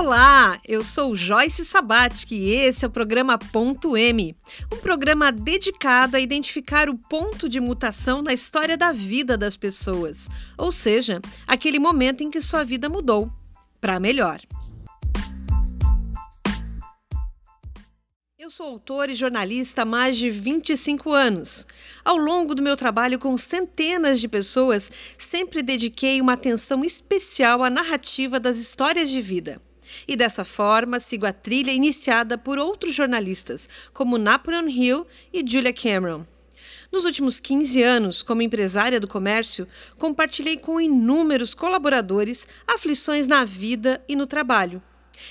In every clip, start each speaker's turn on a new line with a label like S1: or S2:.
S1: Olá, eu sou Joyce Sabatic e esse é o programa Ponto M, um programa dedicado a identificar o ponto de mutação na história da vida das pessoas, ou seja, aquele momento em que sua vida mudou para melhor. Eu sou autor e jornalista há mais de 25 anos. Ao longo do meu trabalho com centenas de pessoas, sempre dediquei uma atenção especial à narrativa das histórias de vida. E dessa forma, sigo a trilha iniciada por outros jornalistas, como Napoleon Hill e Julia Cameron. Nos últimos 15 anos, como empresária do comércio, compartilhei com inúmeros colaboradores aflições na vida e no trabalho.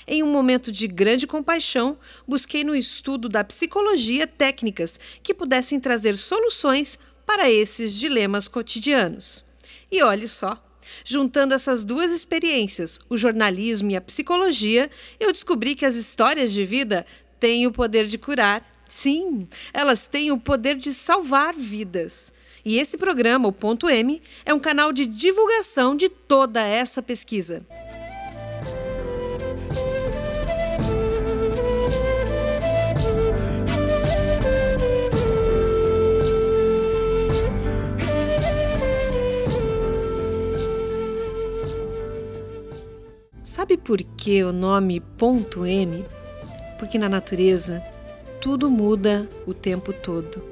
S1: Em um momento de grande compaixão, busquei no estudo da psicologia técnicas que pudessem trazer soluções para esses dilemas cotidianos. E olhe só, Juntando essas duas experiências, o jornalismo e a psicologia, eu descobri que as histórias de vida têm o poder de curar. Sim, elas têm o poder de salvar vidas. E esse programa, o Ponto M, é um canal de divulgação de toda essa pesquisa. Sabe por que o nome ponto M? Porque na natureza tudo muda o tempo todo.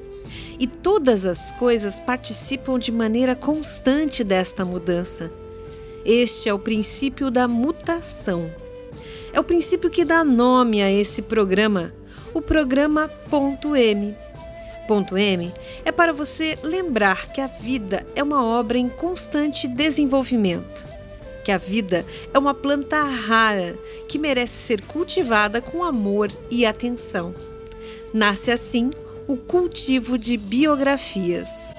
S1: E todas as coisas participam de maneira constante desta mudança. Este é o princípio da mutação. É o princípio que dá nome a esse programa, o programa Ponto M. Ponto M é para você lembrar que a vida é uma obra em constante desenvolvimento que a vida é uma planta rara que merece ser cultivada com amor e atenção. Nasce assim o cultivo de biografias.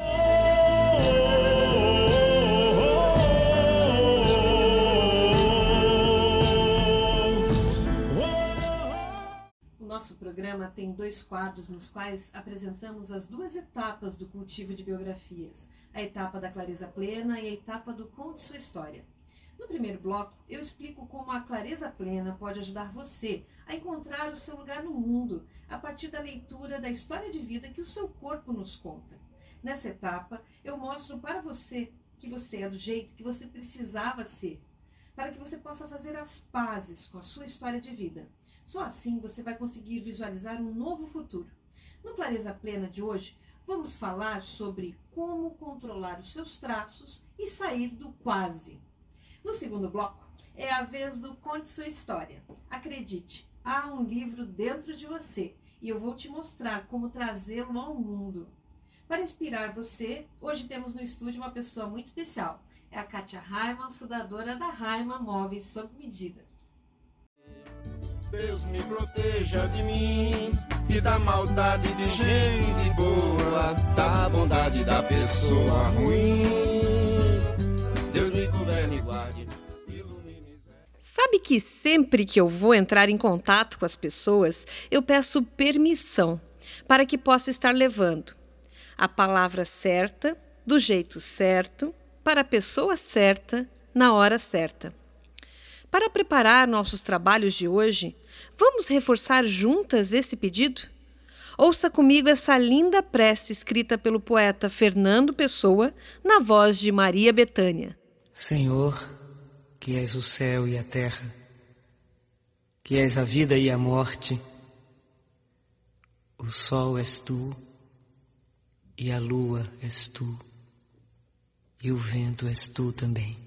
S1: O nosso programa tem dois quadros nos quais apresentamos as duas etapas do cultivo de biografias: a etapa da clareza plena e a etapa do conte sua história. No primeiro bloco, eu explico como a clareza plena pode ajudar você a encontrar o seu lugar no mundo a partir da leitura da história de vida que o seu corpo nos conta. Nessa etapa, eu mostro para você que você é do jeito que você precisava ser, para que você possa fazer as pazes com a sua história de vida. Só assim você vai conseguir visualizar um novo futuro. No Clareza Plena de hoje, vamos falar sobre como controlar os seus traços e sair do quase. No segundo bloco, é a vez do Conte Sua História. Acredite, há um livro dentro de você e eu vou te mostrar como trazê-lo ao mundo. Para inspirar você, hoje temos no estúdio uma pessoa muito especial. É a Kátia Raiman, fundadora da Raiman Móveis Sob Medida.
S2: Deus me proteja de mim e da maldade de gente boa, da bondade da pessoa ruim.
S1: Sabe que sempre que eu vou entrar em contato com as pessoas, eu peço permissão para que possa estar levando a palavra certa, do jeito certo, para a pessoa certa, na hora certa. Para preparar nossos trabalhos de hoje, vamos reforçar juntas esse pedido? Ouça comigo essa linda prece escrita pelo poeta Fernando Pessoa, na voz de Maria Betânia.
S3: Senhor, que és o céu e a terra, que és a vida e a morte, o sol és tu e a lua és tu e o vento és tu também.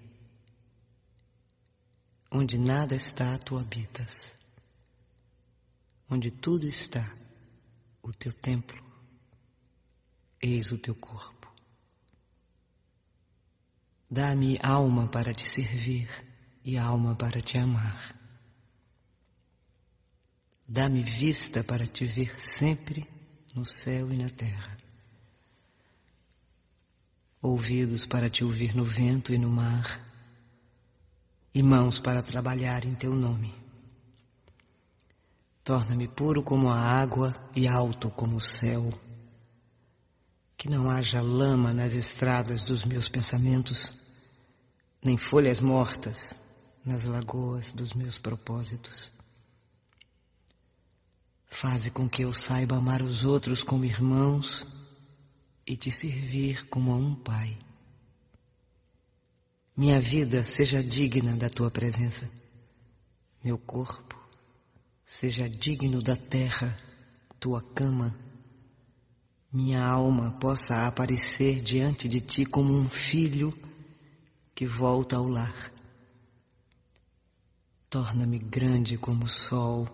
S3: Onde nada está, tu habitas. Onde tudo está, o teu templo, eis o teu corpo. Dá-me alma para te servir e alma para te amar. Dá-me vista para te ver sempre no céu e na terra. Ouvidos para te ouvir no vento e no mar, e mãos para trabalhar em teu nome. Torna-me puro como a água e alto como o céu. Que não haja lama nas estradas dos meus pensamentos nem folhas mortas nas lagoas dos meus propósitos. Faze com que eu saiba amar os outros como irmãos e te servir como a um pai. Minha vida seja digna da tua presença. Meu corpo seja digno da terra, tua cama. Minha alma possa aparecer diante de ti como um filho que volta ao lar. Torna-me grande como o sol,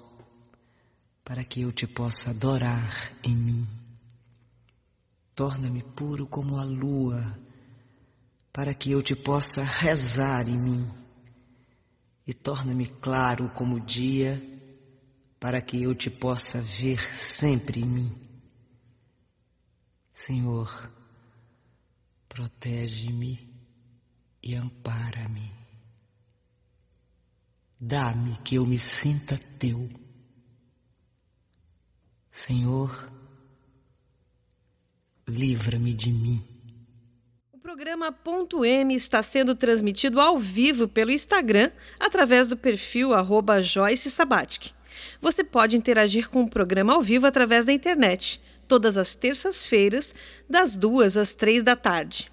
S3: para que eu te possa adorar em mim. Torna-me puro como a lua, para que eu te possa rezar em mim. E torna-me claro como o dia, para que eu te possa ver sempre em mim. Senhor, protege-me e ampara-me. Dá-me que eu me sinta teu. Senhor, livra-me de mim.
S1: O programa Ponto M está sendo transmitido ao vivo pelo Instagram através do perfil arroba Joyce Sabatic. Você pode interagir com o programa ao vivo através da internet, todas as terças-feiras, das duas às três da tarde.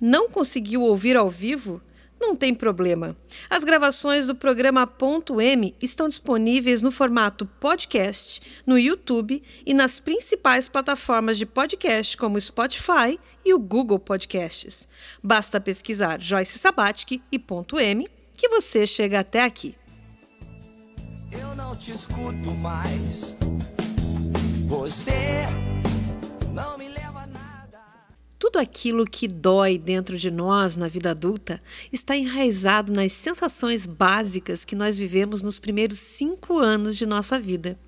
S1: Não conseguiu ouvir ao vivo? Não tem problema. As gravações do programa Ponto M estão disponíveis no formato podcast no YouTube e nas principais plataformas de podcast como Spotify e o Google Podcasts. Basta pesquisar Joyce Sabatic e Ponto M que você chega até aqui.
S2: Eu não te escuto mais. Você não me.
S1: Tudo aquilo que dói dentro de nós na vida adulta está enraizado nas sensações básicas que nós vivemos nos primeiros cinco anos de nossa vida.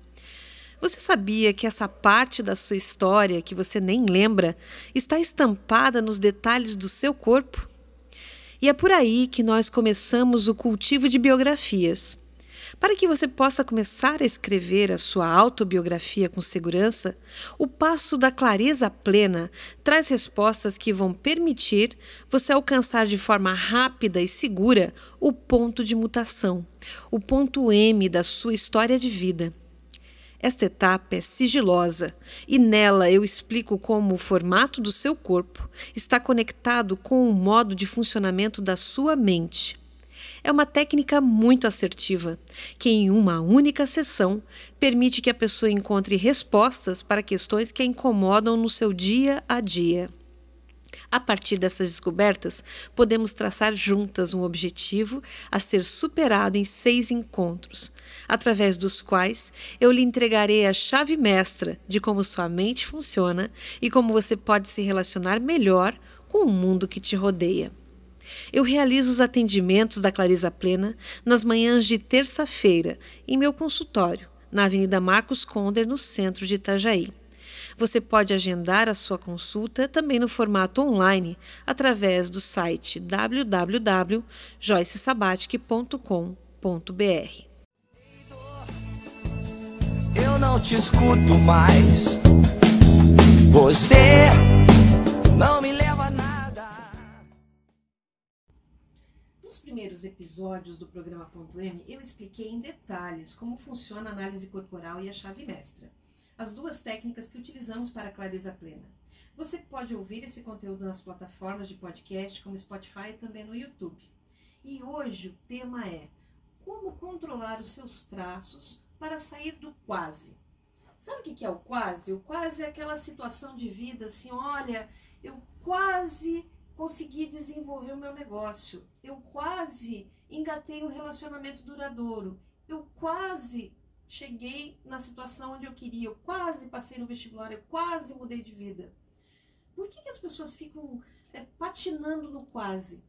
S1: Você sabia que essa parte da sua história que você nem lembra está estampada nos detalhes do seu corpo? E é por aí que nós começamos o cultivo de biografias. Para que você possa começar a escrever a sua autobiografia com segurança, o passo da clareza plena traz respostas que vão permitir você alcançar de forma rápida e segura o ponto de mutação, o ponto M da sua história de vida. Esta etapa é sigilosa e nela eu explico como o formato do seu corpo está conectado com o modo de funcionamento da sua mente. É uma técnica muito assertiva, que em uma única sessão permite que a pessoa encontre respostas para questões que a incomodam no seu dia a dia. A partir dessas descobertas, podemos traçar juntas um objetivo a ser superado em seis encontros, através dos quais eu lhe entregarei a chave mestra de como sua mente funciona e como você pode se relacionar melhor com o mundo que te rodeia. Eu realizo os atendimentos da Clarisa Plena nas manhãs de terça-feira, em meu consultório, na Avenida Marcos Conder, no centro de Itajaí. Você pode agendar a sua consulta também no formato online através do site www.joycesabatic.com.br.
S2: Eu não te escuto mais. Você não me
S1: primeiros episódios do programa Ponto M, eu expliquei em detalhes como funciona a análise corporal e a chave mestra as duas técnicas que utilizamos para a clareza plena. Você pode ouvir esse conteúdo nas plataformas de podcast como Spotify e também no YouTube. E hoje o tema é como controlar os seus traços para sair do quase. Sabe o que é o quase? O quase é aquela situação de vida assim, olha, eu quase consegui desenvolver o meu negócio, eu quase engatei um relacionamento duradouro, eu quase cheguei na situação onde eu queria, eu quase passei no vestibular, eu quase mudei de vida. Por que, que as pessoas ficam é, patinando no quase?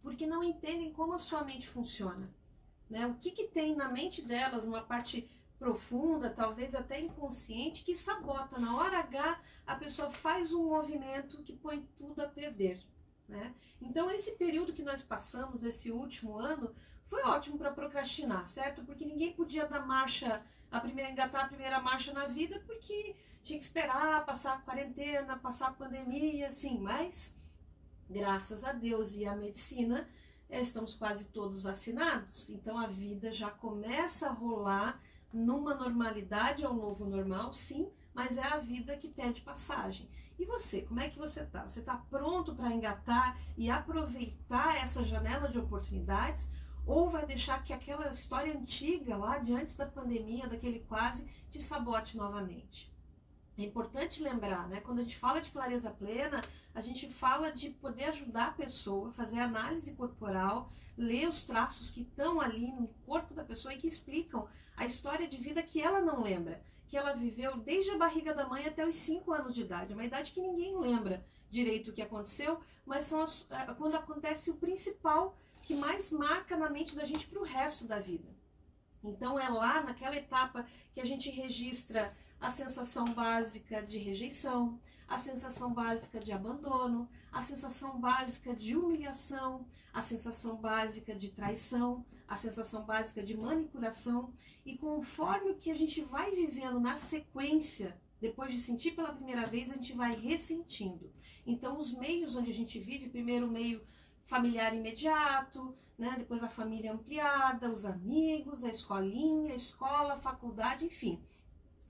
S1: Porque não entendem como a sua mente funciona. Né? O que, que tem na mente delas, uma parte profunda, talvez até inconsciente, que sabota. Na hora H, a pessoa faz um movimento que põe tudo a perder. Né? Então, esse período que nós passamos, esse último ano, foi ótimo para procrastinar, certo? Porque ninguém podia dar marcha, a primeira engatar a primeira marcha na vida, porque tinha que esperar passar a quarentena, passar a pandemia, assim, mas graças a Deus e à medicina, estamos quase todos vacinados, então a vida já começa a rolar numa normalidade, é o novo normal, sim, mas é a vida que pede passagem. E você, como é que você tá? Você está pronto para engatar e aproveitar essa janela de oportunidades? Ou vai deixar que aquela história antiga lá de antes da pandemia, daquele quase, te sabote novamente? É importante lembrar, né? Quando a gente fala de clareza plena, a gente fala de poder ajudar a pessoa, fazer análise corporal, ler os traços que estão ali no corpo da pessoa e que explicam a história de vida que ela não lembra, que ela viveu desde a barriga da mãe até os 5 anos de idade, uma idade que ninguém lembra direito o que aconteceu, mas são as, é, quando acontece o principal que mais marca na mente da gente para o resto da vida. Então é lá naquela etapa que a gente registra a sensação básica de rejeição, a sensação básica de abandono, a sensação básica de humilhação, a sensação básica de traição, a sensação básica de manipulação. E conforme o que a gente vai vivendo na sequência, depois de sentir pela primeira vez, a gente vai ressentindo. Então, os meios onde a gente vive, primeiro o meio familiar imediato, né? depois a família ampliada, os amigos, a escolinha, a escola, a faculdade, enfim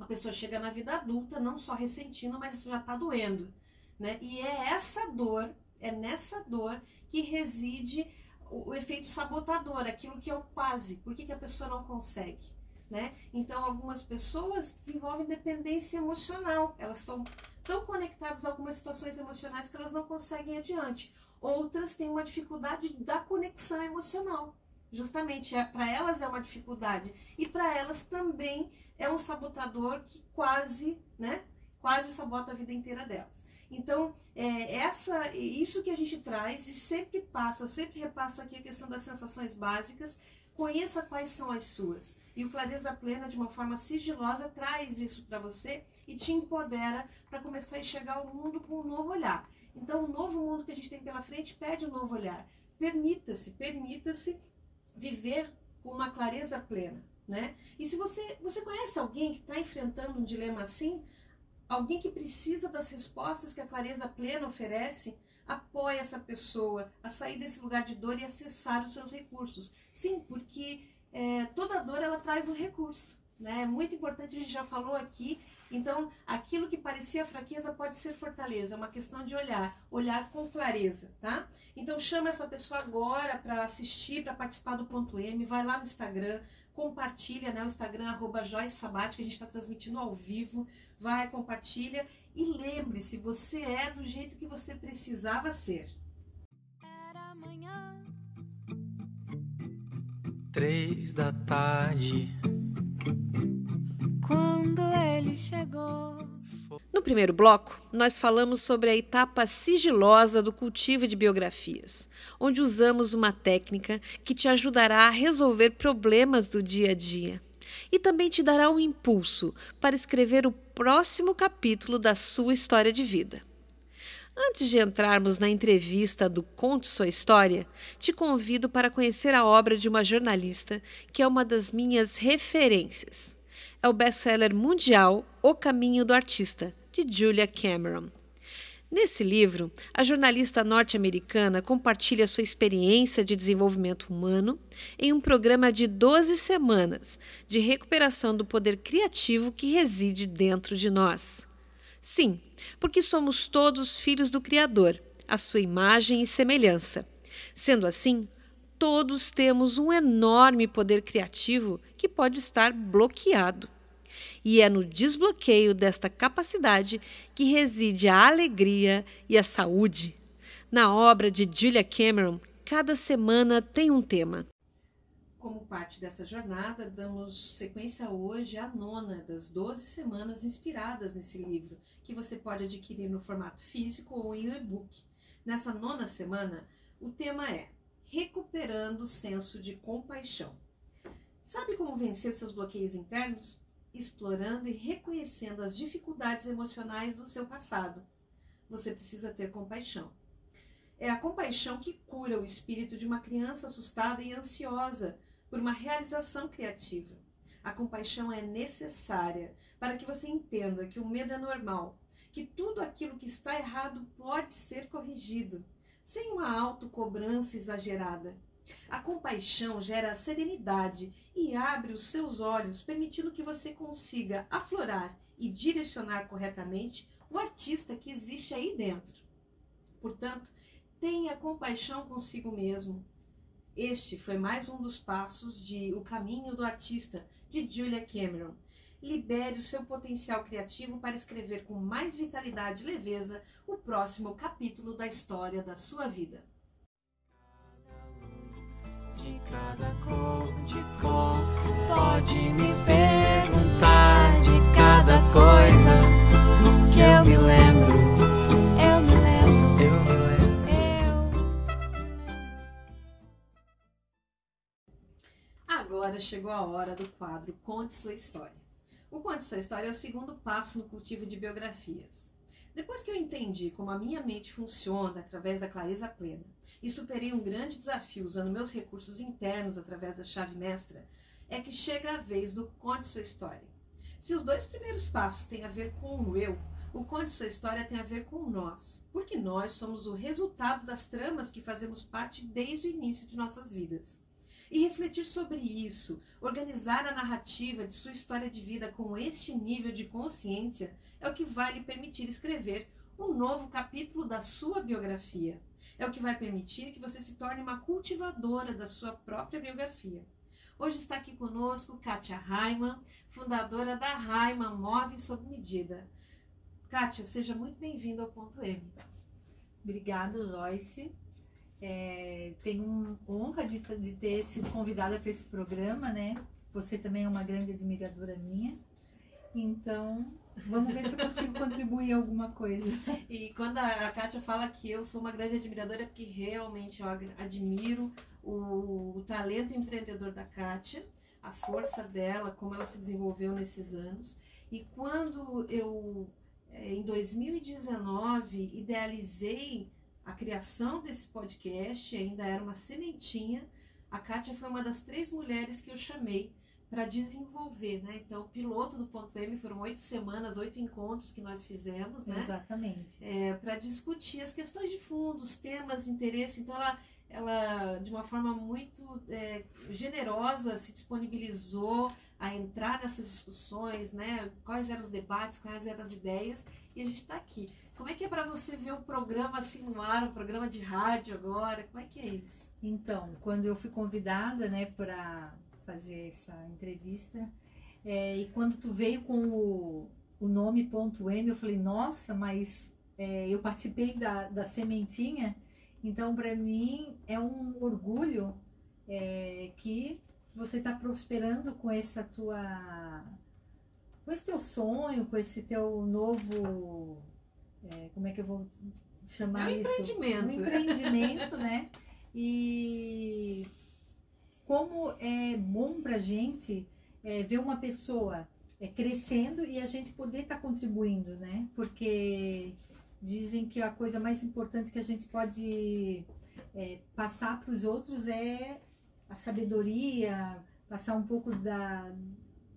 S1: a pessoa chega na vida adulta não só ressentindo, mas já está doendo. Né? E é essa dor, é nessa dor que reside o, efeito sabotador, aquilo que é o quase. Por que, que a pessoa não consegue? Né? Então, algumas pessoas desenvolvem dependência emocional, elas estão tão conectadas a algumas situações emocionais que elas não conseguem adiante. Outras têm uma dificuldade da conexão emocional. Justamente, é, para elas é uma dificuldade. E para elas também é um sabotador que quase, né? Quase sabota a vida inteira delas. Então, é, essa, isso que a gente traz e sempre passa, eu sempre repasso aqui a questão das sensações básicas, conheça quais são as suas. E o Clareza Plena, de uma forma sigilosa, traz isso para você e te empodera para começar a enxergar o mundo com um novo olhar. Então, o novo mundo que a gente tem pela frente pede um novo olhar. Permita-se, permita-se viver com uma clareza plena, né? E se você, você conhece alguém que está enfrentando um dilema assim, alguém que precisa das respostas que a clareza plena oferece, apoie essa pessoa a sair desse lugar de dor e acessar os seus recursos. Sim, porque é, toda dor ela traz um recurso. Né? É muito importante, a gente já falou aqui. Então, aquilo que parecia fraqueza pode ser fortaleza, é uma questão de olhar, olhar com clareza, tá? Então, chama essa pessoa agora para assistir, para participar do ponto M, vai lá no Instagram, compartilha, né? O Instagram, arroba Joyce Sabate, que a gente está transmitindo ao vivo, vai, compartilha e lembre-se, você é do jeito que você precisava ser. Era amanhã.
S3: Três da tarde
S1: quando ele chegou. No primeiro bloco, nós falamos sobre a etapa sigilosa do cultivo de biografias, onde usamos uma técnica que te ajudará a resolver problemas do dia a dia e também te dará um impulso para escrever o próximo capítulo da sua história de vida. Antes de entrarmos na entrevista do Conte Sua História, te convido para conhecer a obra de uma jornalista que é uma das minhas referências é o best-seller mundial O Caminho do Artista, de Julia Cameron. Nesse livro, a jornalista norte-americana compartilha sua experiência de desenvolvimento humano em um programa de 12 semanas de recuperação do poder criativo que reside dentro de nós. Sim, porque somos todos filhos do Criador, a sua imagem e semelhança. Sendo assim, todos temos um enorme poder criativo que pode estar bloqueado. E é no desbloqueio desta capacidade que reside a alegria e a saúde. Na obra de Julia Cameron, cada semana tem um tema. Como parte dessa jornada, damos sequência hoje à nona das 12 semanas inspiradas nesse livro, que você pode adquirir no formato físico ou em e-book. Nessa nona semana, o tema é recuperando o senso de compaixão. Sabe como vencer seus bloqueios internos? Explorando e reconhecendo as dificuldades emocionais do seu passado. Você precisa ter compaixão. É a compaixão que cura o espírito de uma criança assustada e ansiosa por uma realização criativa. A compaixão é necessária para que você entenda que o medo é normal, que tudo aquilo que está errado pode ser corrigido sem uma autocobrança exagerada. A compaixão gera serenidade e abre os seus olhos, permitindo que você consiga aflorar e direcionar corretamente o artista que existe aí dentro. Portanto, tenha compaixão consigo mesmo. Este foi mais um dos passos de O Caminho do Artista, de Julia Cameron. Libere o seu potencial criativo para escrever com mais vitalidade e leveza o próximo capítulo da história da sua vida
S4: de cada cor, de cor. Pode me perguntar de cada coisa que eu me lembro. Eu me lembro. Eu me lembro. Eu
S1: Agora chegou a hora do quadro Conte Sua História. O Conte Sua História é o segundo passo no cultivo de biografias. Depois que eu entendi como a minha mente funciona através da clareza plena e superei um grande desafio usando meus recursos internos através da chave mestra, é que chega a vez do conte sua história. Se os dois primeiros passos têm a ver com o eu, o conte sua história tem a ver com nós, porque nós somos o resultado das tramas que fazemos parte desde o início de nossas vidas. E refletir sobre isso, organizar a narrativa de sua história de vida com este nível de consciência, é o que vai lhe permitir escrever um novo capítulo da sua biografia é o que vai permitir que você se torne uma cultivadora da sua própria biografia. Hoje está aqui conosco Kátia Raiman, fundadora da Raiman Móveis Sob Medida. Kátia, seja muito bem-vinda ao Ponto M.
S5: Obrigada, Joyce. É, tenho honra de, de ter sido convidada para esse programa, né? Você também é uma grande admiradora minha. Então, Vamos ver se eu consigo contribuir alguma coisa.
S1: E quando a Kátia fala que eu sou uma grande admiradora, é porque realmente eu admiro o, o talento empreendedor da Kátia, a força dela, como ela se desenvolveu nesses anos. E quando eu, é, em 2019, idealizei a criação desse podcast, ainda era uma sementinha, a Kátia foi uma das três mulheres que eu chamei para desenvolver, né? Então, o piloto do ponto M foram oito semanas, oito encontros que nós fizemos, né?
S5: Exatamente.
S1: É, para discutir as questões de fundo, os temas de interesse. Então, ela, ela de uma forma muito é, generosa, se disponibilizou a entrar nessas discussões, né? Quais eram os debates, quais eram as ideias, e a gente está aqui. Como é que é para você ver o programa assim no ar, um programa de rádio agora? Como é que é isso?
S5: Então, quando eu fui convidada, né, para fazer essa entrevista. É, e quando tu veio com o, o nome ponto .m, eu falei, nossa, mas é, eu participei da, da sementinha, então para mim é um orgulho é, que você está prosperando com essa tua com esse teu sonho, com esse teu novo é, como é que eu vou chamar
S1: é um
S5: isso?
S1: Empreendimento.
S5: Um empreendimento, né? E como é bom para a gente é, ver uma pessoa é, crescendo e a gente poder estar tá contribuindo, né? Porque dizem que a coisa mais importante que a gente pode é, passar para os outros é a sabedoria, passar um pouco da,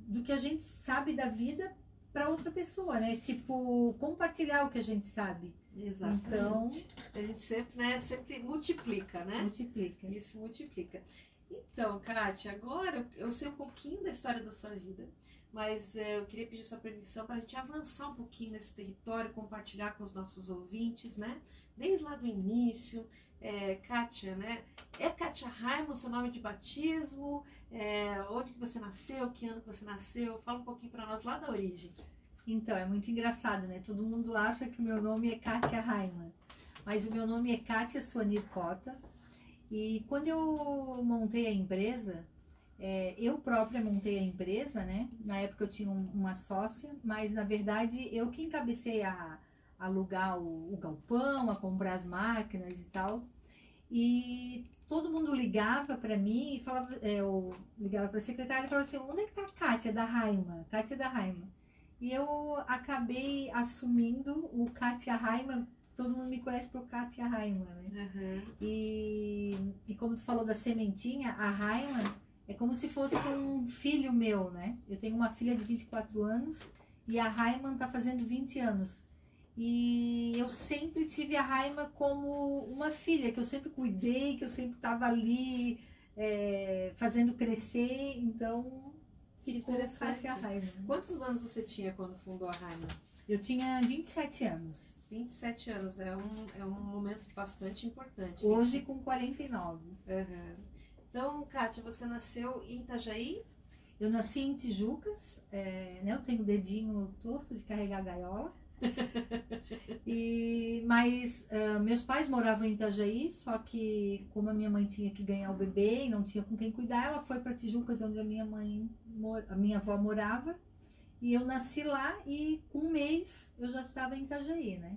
S5: do que a gente sabe da vida para outra pessoa, né? Tipo, compartilhar o que a gente sabe.
S1: Exatamente. Então, a gente sempre, né, sempre multiplica, né?
S5: Multiplica.
S1: Isso multiplica. Então, Kátia, agora eu sei um pouquinho da história da sua vida, mas é, eu queria pedir sua permissão para a gente avançar um pouquinho nesse território, compartilhar com os nossos ouvintes, né? Desde lá do início, é, Kátia, né? É Kátia Raimon seu nome de batismo? É, onde que você nasceu? Que ano que você nasceu? Fala um pouquinho para nós lá da origem.
S5: Então, é muito engraçado, né? Todo mundo acha que o meu nome é Kátia Raiman, mas o meu nome é Kátia Suanir Cota. E quando eu montei a empresa, é, eu própria montei a empresa, né? Na época eu tinha um, uma sócia, mas na verdade eu que encabecei a, a alugar o, o, galpão, a comprar as máquinas e tal. E todo mundo ligava para mim e falava, é, eu ligava para a secretária e falava assim: onde é que tá a Kátia da Raima? Kátia da Raima. E eu acabei assumindo o Kátia Raima todo mundo me conhece por Katia Raiman, né? Uhum. E, e como tu falou da sementinha, a Raiman é como se fosse um filho meu, né? Eu tenho uma filha de 24 anos e a Raiman tá fazendo 20 anos. E eu sempre tive a Raima como uma filha, que eu sempre cuidei, que eu sempre estava ali é, fazendo crescer. Então,
S1: Que
S5: ficou
S1: interessante.
S5: Kátia Raima.
S1: Quantos anos você tinha quando fundou a Raima?
S5: Eu tinha 27 anos.
S1: 27 anos, é um, é um momento bastante importante.
S5: Hoje com 49.
S1: Aham. Então, Kátia, você nasceu em Itajaí?
S5: Eu nasci em Tijucas, é, né, eu tenho o dedinho torto de carregar a gaiola. e, mas ah, meus pais moravam em Itajaí, só que como a minha mãe tinha que ganhar o bebê e não tinha com quem cuidar, ela foi para Tijucas, onde a minha mãe, a minha avó morava. E eu nasci lá e com um mês eu já estava em Itajaí, né?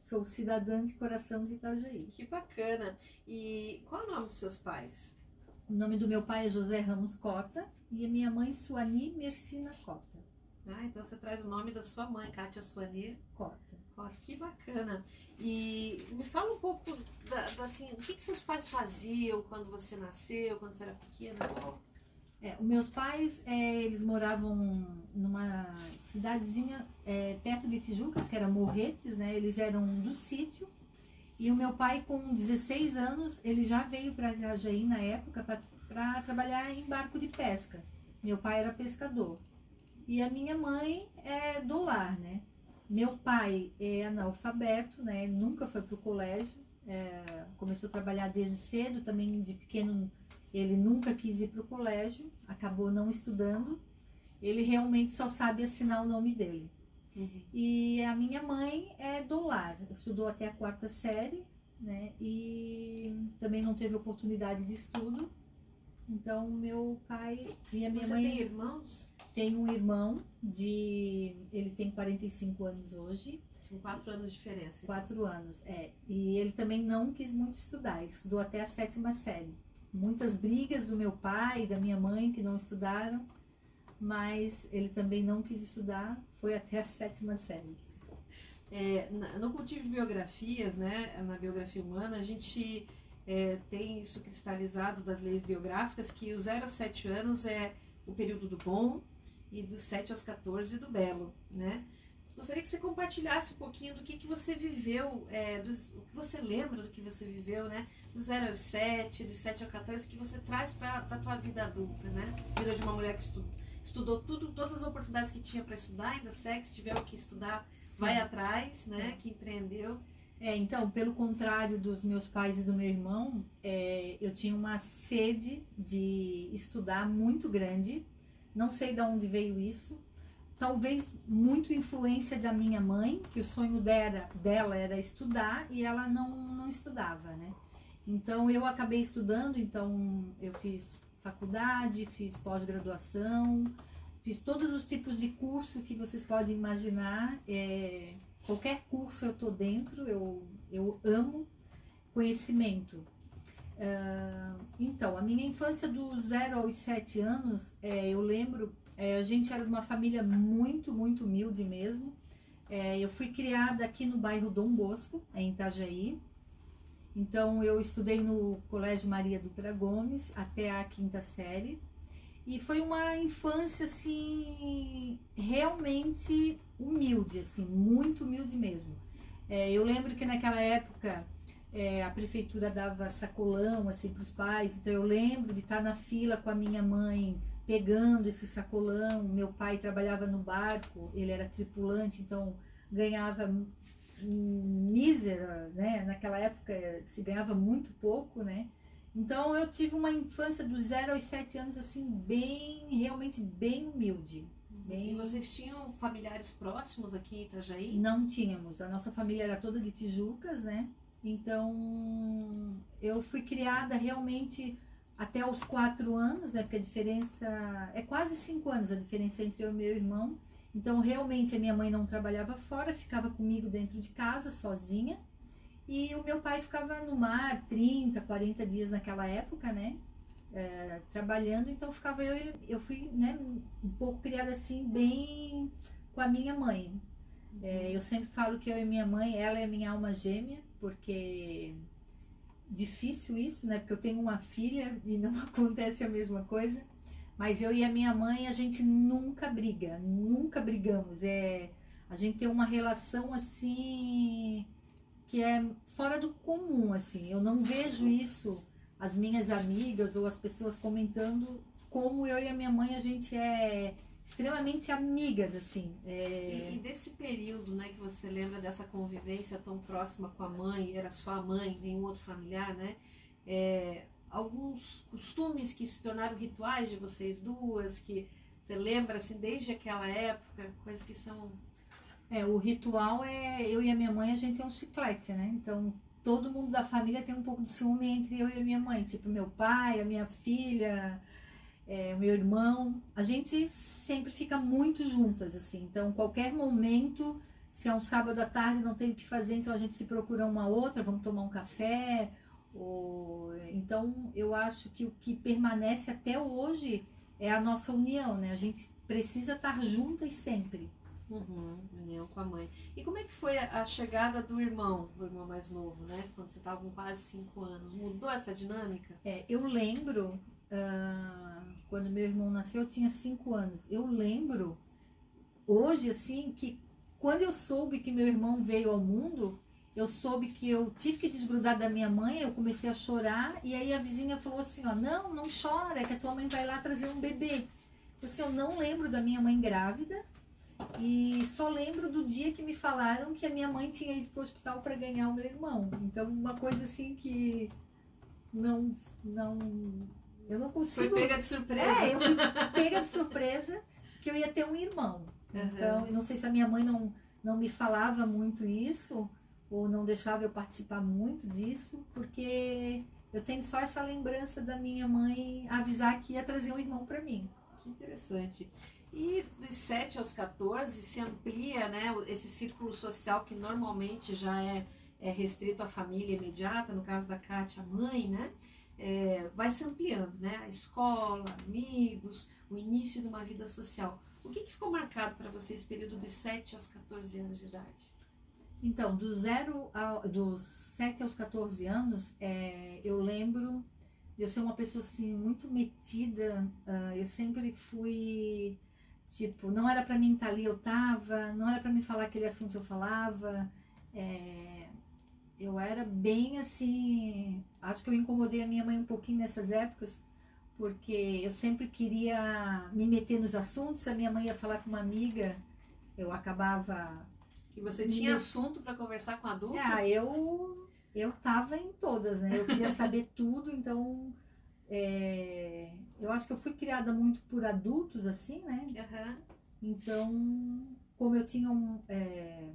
S5: Sou cidadã de coração de Itajaí.
S1: Que bacana. E qual é o nome dos seus pais?
S5: O nome do meu pai é José Ramos Cota e a minha mãe Suani Mercina Cota.
S1: Ah, então você traz o nome da sua mãe, Kátia Suani.
S5: Cota.
S1: Ó, que bacana. E me fala um pouco da, da, assim, o que, que seus pais faziam quando você nasceu, quando você era pequena?
S5: É, os meus pais, é, eles moravam numa cidadezinha é, perto de Tijucas, que era Morretes, né? Eles eram do sítio. E o meu pai, com 16 anos, ele já veio para Itajaí na época para trabalhar em barco de pesca. Meu pai era pescador. E a minha mãe é do lar, né? Meu pai é analfabeto, né? Nunca foi para o colégio. é, começou a trabalhar desde cedo, também de pequeno ele nunca quis ir para o colégio, acabou não estudando. Ele realmente só sabe assinar o nome dele. E a minha mãe é do lar, estudou até a quarta série, né? E também não teve oportunidade de estudo. Então, meu pai e a minha
S1: Você
S5: mãe
S1: tem irmãos?
S5: tem um irmão de. Ele tem 45 anos hoje,
S1: São quatro anos de diferença. então.
S5: 4 anos, é. E ele também não quis muito estudar, ele estudou até a sétima série. Muitas brigas do meu pai e da minha mãe que não estudaram, mas ele também não quis estudar, foi até a sétima série.
S1: É, no cultivo de biografias, né, na biografia humana, a gente é, tem isso cristalizado das leis biográficas, que o 0 a 7 anos é o período do bom e dos 7 aos 14 do belo, né? Gostaria que você compartilhasse um pouquinho do que, que você viveu, é, dos- o que você lembra do que você viveu, né? Do 0 aos 7, dos 7 ao 14, o que você traz para a tua vida adulta, né? Vida de uma mulher que estu- estudou tudo, todas as oportunidades que tinha para estudar, ainda segue, se tiver o que estudar, vai atrás, né? Que empreendeu.
S5: É, então, pelo contrário dos meus pais e do meu irmão, é, eu tinha uma sede de estudar muito grande. Não sei de onde veio isso. Talvez muito influência da minha mãe, que o sonho dela, dela era estudar e ela não, não estudava, né? Então eu acabei estudando, então eu fiz faculdade, fiz pós-graduação, fiz todos os tipos de curso que vocês podem imaginar. é, qualquer curso eu tô dentro, eu, eu amo conhecimento. Ah, então, a minha infância dos 0 aos 7 anos, é, eu lembro, é, a gente era de uma família muito, muito humilde mesmo. É, eu fui criada aqui no bairro Dom Bosco, em Itajaí. Então, eu estudei no Colégio Maria Dutra Gomes até a quinta série. E foi uma infância, assim, realmente humilde, assim, muito humilde mesmo. É, eu lembro que naquela época é, a prefeitura dava sacolão, assim, para os pais. Então, eu lembro de estar na fila com a minha mãe, pegando esse sacolão. Meu pai trabalhava no barco, ele era tripulante, então ganhava mísera, né? Naquela época se ganhava muito pouco, né? Então eu tive uma infância dos 0 aos 7 anos assim bem, realmente bem humilde. Bem...
S1: E vocês tinham familiares próximos aqui em Itajaí?
S5: Não tínhamos, a nossa família era toda de Tijucas, né? Então eu fui criada realmente até os quatro anos, né? Porque a diferença é quase cinco anos a diferença entre eu e meu irmão. Então realmente a minha mãe não trabalhava fora, ficava comigo dentro de casa sozinha. E o meu pai ficava no mar 30, 40 dias naquela época, né? É, trabalhando, então ficava eu, eu fui né, um pouco criada assim, bem com a minha mãe. É, eu sempre falo que eu e minha mãe, ela é minha alma gêmea, porque difícil isso, né? Porque eu tenho uma filha e não acontece a mesma coisa. Mas eu e a minha mãe, a gente nunca briga, nunca brigamos. É, a gente tem uma relação assim que é fora do comum, assim. Eu não vejo isso as minhas amigas ou as pessoas comentando como eu e a minha mãe a gente é extremamente amigas, assim. É...
S1: E, e, desse período, né, que você lembra dessa convivência tão próxima com a mãe, era sua mãe, nenhum outro familiar, né? É, alguns costumes que se tornaram rituais de vocês duas, que você lembra, assim, desde aquela época, coisas que são...
S5: É, o ritual é, eu e a minha mãe, a gente é um chiclete, né? Então, todo mundo da família tem um pouco de ciúme entre eu e a minha mãe. Tipo, meu pai, a minha filha, é, o meu irmão. A gente sempre fica muito juntas, assim. Então, qualquer momento, se é um sábado à tarde não tem o que fazer, então a gente se procura uma outra, vamos tomar um café. Ou... Então, eu acho que o que permanece até hoje é a nossa união, né? A gente precisa estar juntas sempre.
S1: Uhum, união com a mãe. E como é que foi a, chegada do irmão, do irmão mais novo, né? Quando você estava com quase cinco anos. Mudou essa dinâmica?
S5: É, eu lembro, uh, quando meu irmão nasceu, eu tinha cinco anos. Eu lembro, hoje, assim, que quando eu soube que meu irmão veio ao mundo, eu soube que eu tive que desgrudar da minha mãe, eu comecei a chorar, e aí a vizinha falou assim, ó, não, não chora, que a tua mãe vai lá trazer um bebê. Eu, assim, eu não lembro da minha mãe grávida, e só lembro do dia que me falaram que a minha mãe tinha ido para o hospital para ganhar o meu irmão. Então, uma coisa assim que não. não eu não consigo.
S1: Foi pega de surpresa.
S5: É, eu fui pega de surpresa que eu ia ter um irmão. Uhum. Então, eu não sei se a minha mãe não, não me falava muito isso, ou não deixava eu participar muito disso, porque eu tenho só essa lembrança da minha mãe avisar que ia trazer um irmão para mim.
S1: Que interessante. E dos 7 aos 14 se amplia né, esse círculo social que normalmente já é, é restrito à família imediata, no caso da Kátia, a mãe, né? É, vai se ampliando, né? A escola, amigos, o início de uma vida social. O que, que ficou marcado para você esse período dos 7 aos 14 anos de idade?
S5: Então, do zero ao, dos 7 aos 14 anos, é, eu lembro de eu ser uma pessoa assim, muito metida. Uh, eu sempre fui Tipo, não era para mim estar ali, eu tava, não era para mim falar aquele assunto, eu falava. É, eu era bem assim. Acho que eu incomodei a minha mãe um pouquinho nessas épocas, porque eu sempre queria me meter nos assuntos. A minha mãe ia falar com uma amiga, eu acabava.
S1: E você tinha me... assunto para conversar com a adulto?
S5: Ah, eu, eu tava em todas, né? Eu queria saber tudo, então. É, eu acho que eu fui criada muito por adultos, assim, né?
S1: Uhum.
S5: Então, como eu tinha um, é,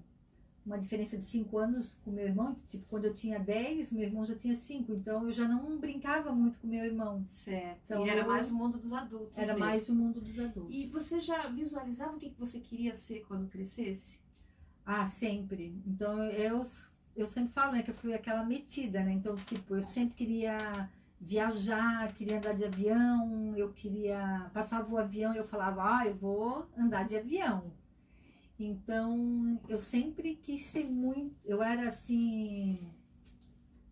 S5: uma diferença de 5 anos com meu irmão, tipo, quando eu tinha 10, meu irmão já tinha 5, então eu já não brincava muito com meu irmão.
S1: Certo. Então, e era eu, mais o mundo dos adultos.
S5: Era
S1: mesmo.
S5: mais o mundo dos adultos.
S1: E você já visualizava o que você queria ser quando crescesse?
S5: Ah, sempre. Então eu, eu sempre falo, né, que eu fui aquela metida, né? Então, tipo, eu sempre queria viajar, queria andar de avião, eu queria. Passava o avião e eu falava, ah, eu vou andar de avião. Então, eu sempre quis ser muito. Eu era assim.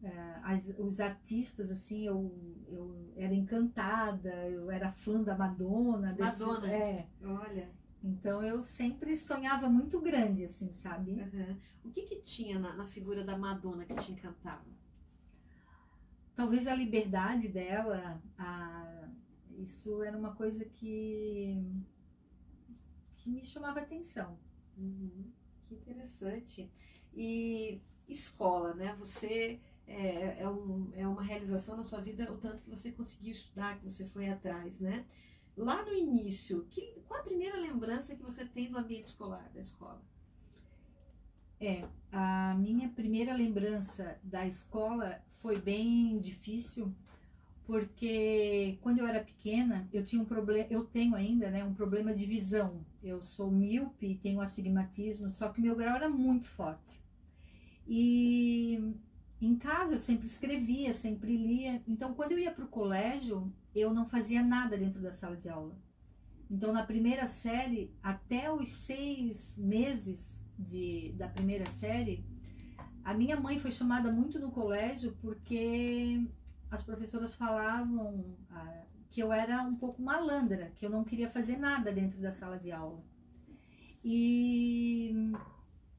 S5: É, as, os artistas, assim, eu, eu era encantada, eu era fã da Madonna.
S1: Desse, Madonna,
S5: é.
S1: olha.
S5: Então eu sempre sonhava muito grande, assim, sabe?
S1: Uhum. O que que tinha na, na figura da Madonna que te encantava?
S5: talvez a liberdade dela, a, isso era uma coisa que, que me chamava atenção.
S1: Uhum. Que interessante. E escola, né? Você é, é, um, é uma realização na sua vida o tanto que você conseguiu estudar, que você foi atrás, né? Lá no início, que, qual a primeira lembrança que você tem do ambiente escolar, da escola?
S5: É, a minha primeira lembrança da escola foi bem difícil, porque quando eu era pequena, eu tinha um problema, eu tenho ainda, né, um problema de visão. Eu sou míope tenho astigmatismo, só que meu grau era muito forte. E em casa eu sempre escrevia, sempre lia. Então, quando eu ia para o colégio, eu não fazia nada dentro da sala de aula. Então, na primeira série, até os seis meses, de, da primeira série, a minha mãe foi chamada muito no colégio porque as professoras falavam ah, que eu era um pouco malandra, que eu não queria fazer nada dentro da sala de aula. E,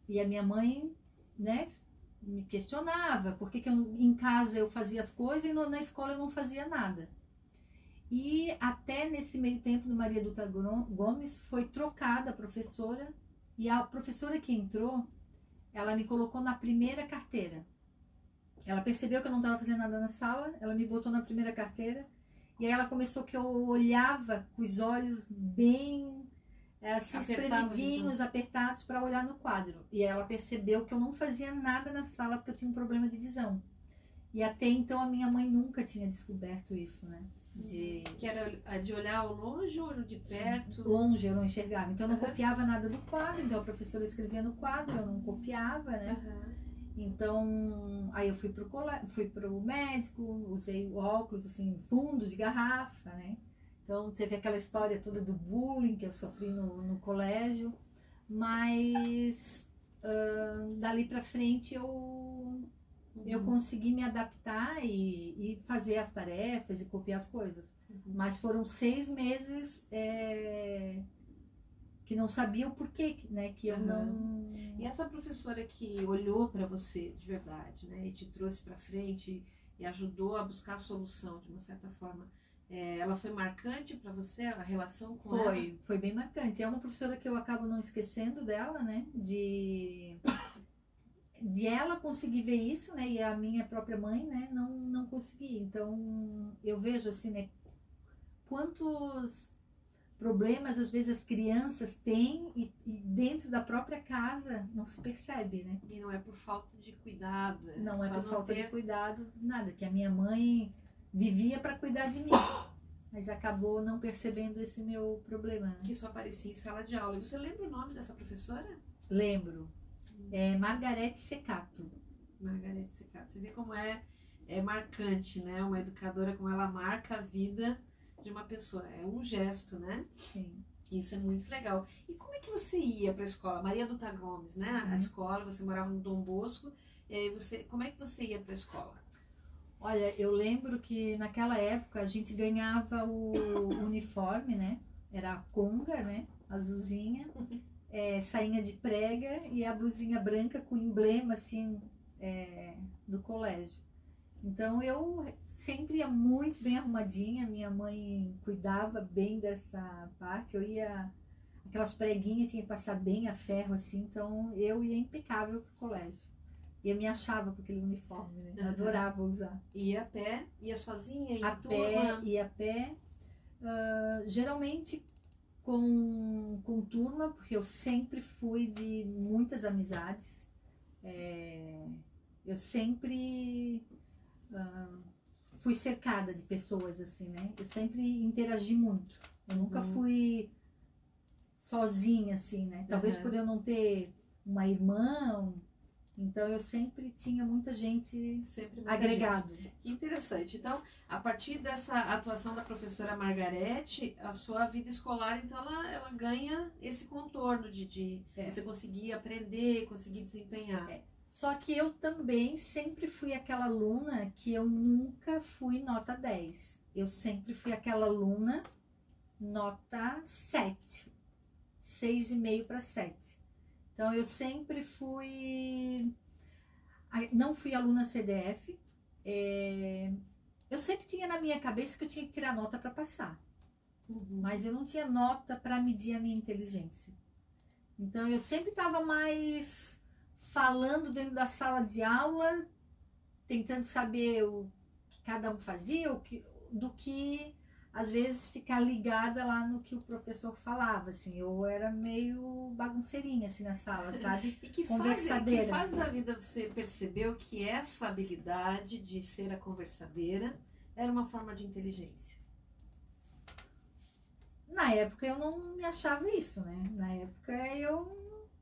S5: e a minha mãe, né, me questionava por que, que eu, em casa eu fazia as coisas e no- na escola eu não fazia nada. E até nesse meio tempo, no Maria Dutra Gro- Gomes, foi trocada a professora e a professora que entrou, ela me colocou na primeira carteira. Ela percebeu que eu não estava fazendo nada na sala, ela me botou na primeira carteira e aí ela começou que eu olhava com os olhos bem é, assim,
S1: Apertava
S5: espremidinhos, apertados para olhar no quadro. E ela percebeu que eu não fazia nada na sala porque eu tinha um problema de visão. E até então a minha mãe nunca tinha descoberto isso, né? De
S1: Que era de olhar ao longe ou de perto?
S5: longe eu não enxergava. Então eu não
S1: Aham.
S5: copiava nada do quadro, então a professora escrevia no quadro, eu não copiava, né?
S1: Aham.
S5: Então, aí eu fui pro, fui pro médico, usei óculos, assim, fundos de garrafa, né? Então, teve aquela história toda do bullying que eu sofri no, no colégio, mas ahn, dali pra frente eu, eu
S1: Uhum.
S5: consegui me adaptar e, e fazer as tarefas e copiar as coisas.
S1: Uhum.
S5: Mas foram seis meses é, que não sabia o porquê, né? Que eu
S1: Aham.
S5: não...
S1: E essa professora que olhou para você de verdade, né, e te trouxe para frente e ajudou a buscar a solução de uma certa forma, é, ela foi marcante para você a relação com ela?
S5: Foi, foi bem marcante. É uma professora que eu acabo não esquecendo dela, né? De, de ela conseguir ver isso, né? E a minha própria mãe, né? Não, não consegui. Então, eu vejo assim, né? Quantos problemas às vezes as crianças têm e, e dentro da própria casa não se percebe, né?
S1: E não é por falta de cuidado. é
S5: Não é
S1: só
S5: por falta
S1: ter-
S5: de cuidado, nada. Que a minha mãe vivia para cuidar de mim. Mas acabou não percebendo esse meu problema. né?
S1: que isso aparecia em sala de aula. E você lembra o nome dessa professora?
S5: Lembro. É Margarete Secato.
S1: Margarete Secato. Você vê como é, é marcante, né? Uma educadora, como ela marca a vida de uma pessoa. É um gesto, né?
S5: Sim.
S1: Isso é muito legal. E como é que você ia para a escola? Maria Duta Gomes, né? A
S5: Uhum.
S1: escola, você morava no Dom Bosco. E aí você, como é que você ia para a escola?
S5: Olha, eu lembro que naquela época a gente ganhava o uniforme, né? Era a conga, né? Azulzinha, é, sainha de prega e a blusinha branca com emblema, assim, é, do colégio. Então eu sempre ia muito bem arrumadinha, minha mãe cuidava bem dessa parte. Eu ia, aquelas preguinhas tinha que passar bem a ferro, assim, então eu ia impecável pro colégio. E eu me achava com aquele uniforme, né? Eu
S1: Uhum.
S5: adorava usar
S1: Ia a pé, ia sozinha, ia
S5: a
S1: em
S5: pé
S1: turma?
S5: e a pé. ah, geralmente com, com turma, porque eu sempre fui de muitas amizades. É, eu sempre ah, fui cercada de pessoas assim, né? Eu sempre interagi muito. Eu nunca
S1: Uhum.
S5: fui sozinha assim, né? Talvez
S1: Uhum.
S5: por eu não ter uma irmã, então eu sempre tinha muita gente
S1: Sempre muita
S5: agregado.
S1: gente. Que interessante. Então, a partir dessa atuação da professora Margarete, a sua vida escolar, então, ela, ela ganha esse contorno de, de
S5: É.
S1: você conseguir aprender, conseguir desempenhar.
S5: É. Só que eu também sempre fui aquela aluna que eu nunca fui nota 10. Eu sempre fui aquela aluna nota 7. 6,5 para 7. Então eu sempre fui. Não fui aluna CDF. é, Eu sempre tinha na minha cabeça que eu tinha que tirar nota para passar
S1: Uhum.
S5: mas eu não tinha nota para medir a minha inteligência. Então eu sempre estava mais falando dentro da sala de aula, tentando saber o que cada um fazia, o que, do que às vezes ficar ligada lá no que o professor falava, assim. Eu era meio bagunceirinha assim na sala, sabe?
S1: E que fase, que
S5: Conversadeira.
S1: fase da vida você percebeu que essa habilidade de ser a conversadeira era uma forma de inteligência?
S5: Na época eu não me achava isso, né? Na época eu,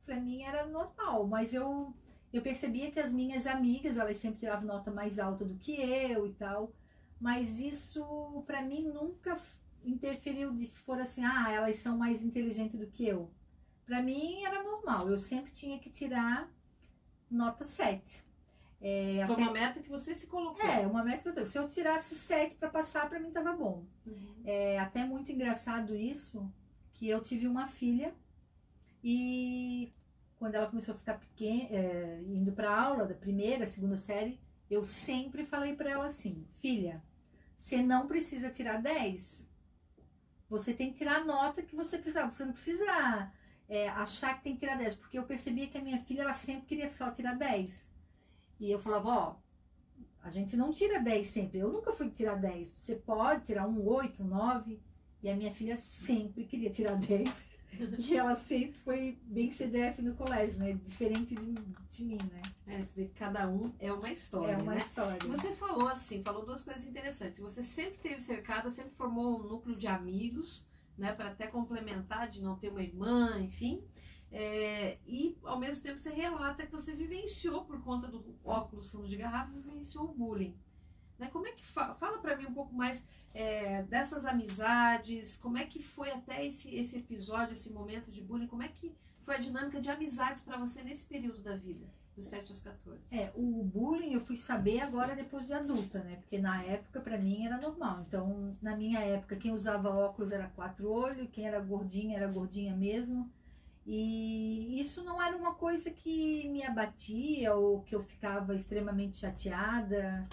S5: pra mim era normal, mas eu, eu percebia que as minhas amigas, elas sempre tiravam nota mais alta do que eu e tal, mas isso pra mim nunca interferiu de for assim, ah, elas são mais inteligentes do que eu. Pra mim era normal, eu sempre tinha que tirar nota 7. É,
S1: Foi
S5: até-
S1: uma meta que você se colocou.
S5: é, uma meta que eu tenho. Se eu tirasse 7 pra passar, pra mim tava bom.
S1: Uhum.
S5: É até muito engraçado isso, que eu tive uma filha E quando ela começou a ficar pequena, é, indo para aula da primeira, segunda série, eu sempre falei para ela assim: filha, você não precisa tirar 10. Você tem que tirar a nota que você precisar. Você não precisa é, achar que tem que tirar 10. Porque eu percebia que a minha filha ela sempre queria só tirar 10. E eu falava: ó, a gente não tira 10 sempre. Eu nunca fui tirar 10. Você pode tirar um 8, um 9. E a minha filha sempre queria tirar 10. e ela sempre foi bem CDF no colégio, né? Diferente de, de mim, né?
S1: É, você vê que cada um é uma história,
S5: é uma
S1: né?
S5: história.
S1: E Você falou assim, falou duas coisas interessantes. Você sempre teve cercada, sempre formou um núcleo de amigos, né, para até complementar de não ter uma irmã, enfim. É, e ao mesmo tempo você relata que você vivenciou por conta do óculos fundo de garrafa, vivenciou o bullying. Né? Como é que fa fala para mim um pouco mais é, dessas amizades? Como é que foi até esse esse episódio, esse momento de bullying? Como é que foi a dinâmica de amizades para você nesse período da vida, dos 7 aos 14?
S5: É, o bullying eu fui saber agora depois de adulta, né? Porque na época pra mim era normal. Então, na minha época, quem usava óculos era quatro olhos, quem era gordinha era gordinha mesmo. E isso não era uma coisa que me abatia ou que eu ficava extremamente chateada.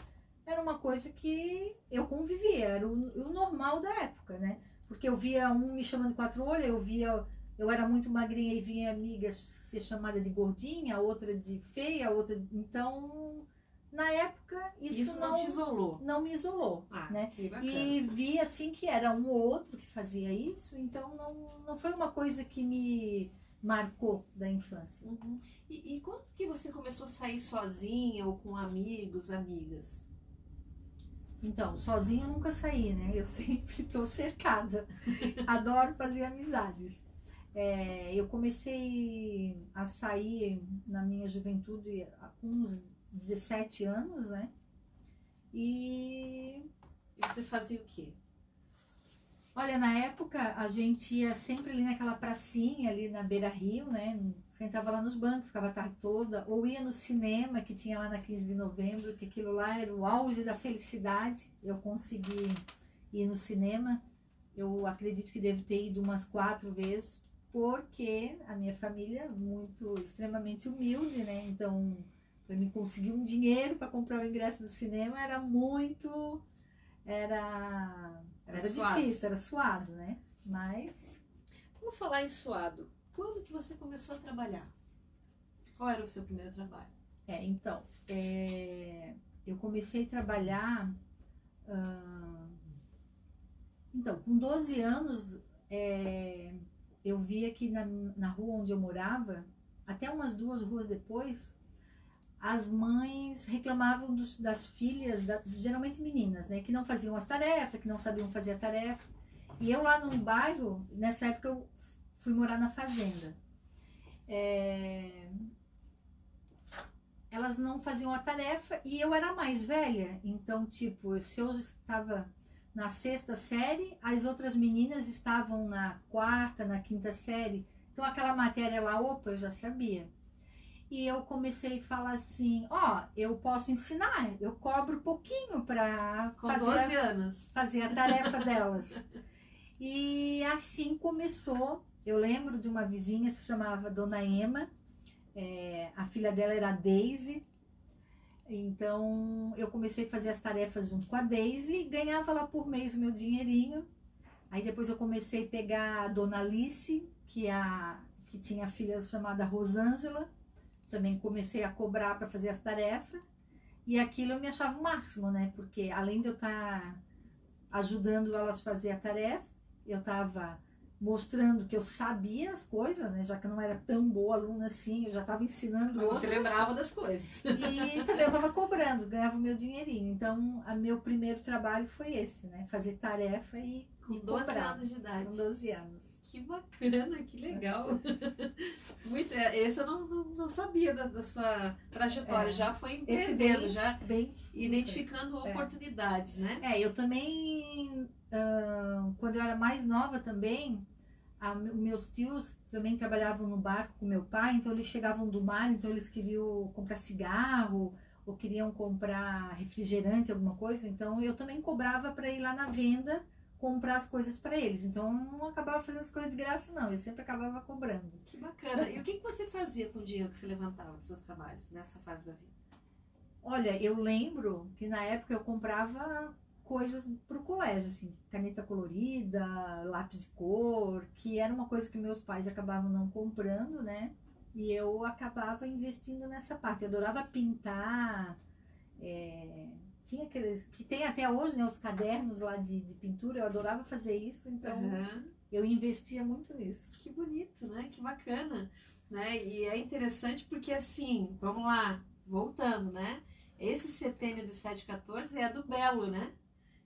S5: Era uma coisa que eu convivia, era o, o normal da época, né? Porque eu via um me chamando de quatro olhos, eu via eu era muito magrinha e vinha amiga ser chamada de gordinha, a outra de feia, outra. Então, na época, isso,
S1: Isso não,
S5: não,
S1: te isolou.
S5: não me isolou.
S1: Ah,
S5: né? E vi assim que era um ou outro que fazia isso, então não, não foi uma coisa que me marcou da infância.
S1: Uhum. E, e quando que você começou a sair sozinha ou com amigos, amigas?
S5: Então, sozinha eu nunca saí, né? Eu sempre estou cercada. Adoro fazer amizades. É, eu comecei a sair na minha juventude com uns 17 anos, né? E
S1: E vocês faziam o quê?
S5: Olha, na época a gente ia sempre ali naquela pracinha ali na beira rio, né? Sentava lá nos bancos, ficava a tarde toda, ou ia no cinema que tinha lá na 15 de novembro, que aquilo lá era o auge da felicidade. Eu consegui ir no cinema. Eu acredito que devo ter ido umas quatro vezes, porque a minha família é muito, extremamente humilde, né? Então, para mim conseguir um dinheiro para comprar o ingresso do cinema era muito. Era,
S1: Era
S5: era, difícil, era suado, né? Mas
S1: Vamos falar em suado. Quando que você começou a trabalhar? Qual era o seu primeiro trabalho?
S5: É, então, é, eu comecei a trabalhar. ah, então, com 12 anos, é, eu via que na, na rua onde eu morava, até umas duas ruas depois, as mães reclamavam dos- das filhas, da- geralmente meninas, né, que não faziam as tarefas, que não sabiam fazer a tarefa. E eu lá num bairro, nessa época eu fui morar na fazenda. É, elas não faziam a tarefa e eu era mais velha. Então, tipo, se eu estava na sexta série, as outras meninas estavam na quarta, na quinta série. Então, aquela matéria lá, opa, eu já sabia. E eu comecei a falar assim: ó, eu posso ensinar, eu cobro pouquinho para fazer,
S1: 12 anos.
S5: fazer a tarefa delas. E assim começou. Eu lembro de uma vizinha se chamava Dona Ema, é, a filha dela era a Daisy. Então eu comecei a fazer as tarefas junto com a Daisy e ganhava lá por mês o meu dinheirinho. Aí depois eu comecei a pegar a Dona Alice, que, é a, que tinha a filha chamada Rosângela. Também comecei a cobrar para fazer as tarefas. E aquilo eu me achava o máximo, né? Porque além de eu estar ajudando elas a fazer a tarefa, eu estava mostrando que eu sabia as coisas, né? Já que eu não era tão boa aluna assim, eu já estava ensinando
S1: Mas
S5: outras.
S1: você lembrava das coisas.
S5: E também eu estava cobrando, ganhava o meu dinheirinho. Então, a meu primeiro trabalho foi esse, né? Fazer tarefa e,
S1: Com
S5: e
S1: 12
S5: cobrar.
S1: anos de idade.
S5: Com 12 anos.
S1: Que bacana, que legal. Muito, é, esse eu não, não, não sabia da, da sua trajetória.
S5: É.
S1: Já foi empreendendo,
S5: bem,
S1: já
S5: bem
S1: identificando
S5: É.
S1: oportunidades, né?
S5: É, eu também, ah, quando eu era mais nova também, a, meus tios também trabalhavam no barco com meu pai, então eles chegavam do mar, então eles queriam comprar cigarro ou queriam comprar refrigerante, alguma coisa, então eu também cobrava para ir lá na venda comprar as coisas para eles. Então eu não acabava fazendo as coisas de graça, não. Eu sempre acabava cobrando.
S1: Que bacana. E o que, que você fazia com o dinheiro que você levantava dos seus trabalhos nessa fase da vida?
S5: Olha, eu lembro que na época eu comprava coisas pro colégio, assim, caneta colorida, lápis de cor, que era uma coisa que meus pais acabavam não comprando, né? E eu acabava investindo nessa parte. Eu adorava pintar, é, tinha aqueles que tem até hoje, né, os cadernos lá de, de pintura, eu adorava fazer isso, então
S1: Aham.
S5: eu investia muito nisso.
S1: Que bonito, né? Que bacana. Né? E é interessante porque, assim, vamos lá, voltando, né? Esse setênio de 714 é do Belo, né?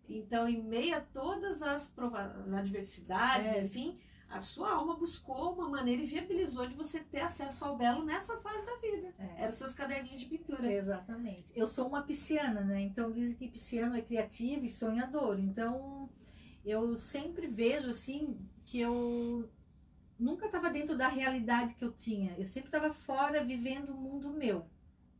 S1: Então, em meio a todas as, as adversidades,
S5: É.
S1: enfim, a sua alma buscou uma maneira e viabilizou de você ter acesso ao Belo nessa fase da vida.
S5: É.
S1: Eram seus caderninhos de pintura.
S5: Exatamente. Eu sou uma pisciana, né? Então dizem que pisciano é criativo e sonhador. Então eu sempre vejo assim que eu nunca estava dentro da realidade que eu tinha. Eu sempre estava fora vivendo o mundo meu.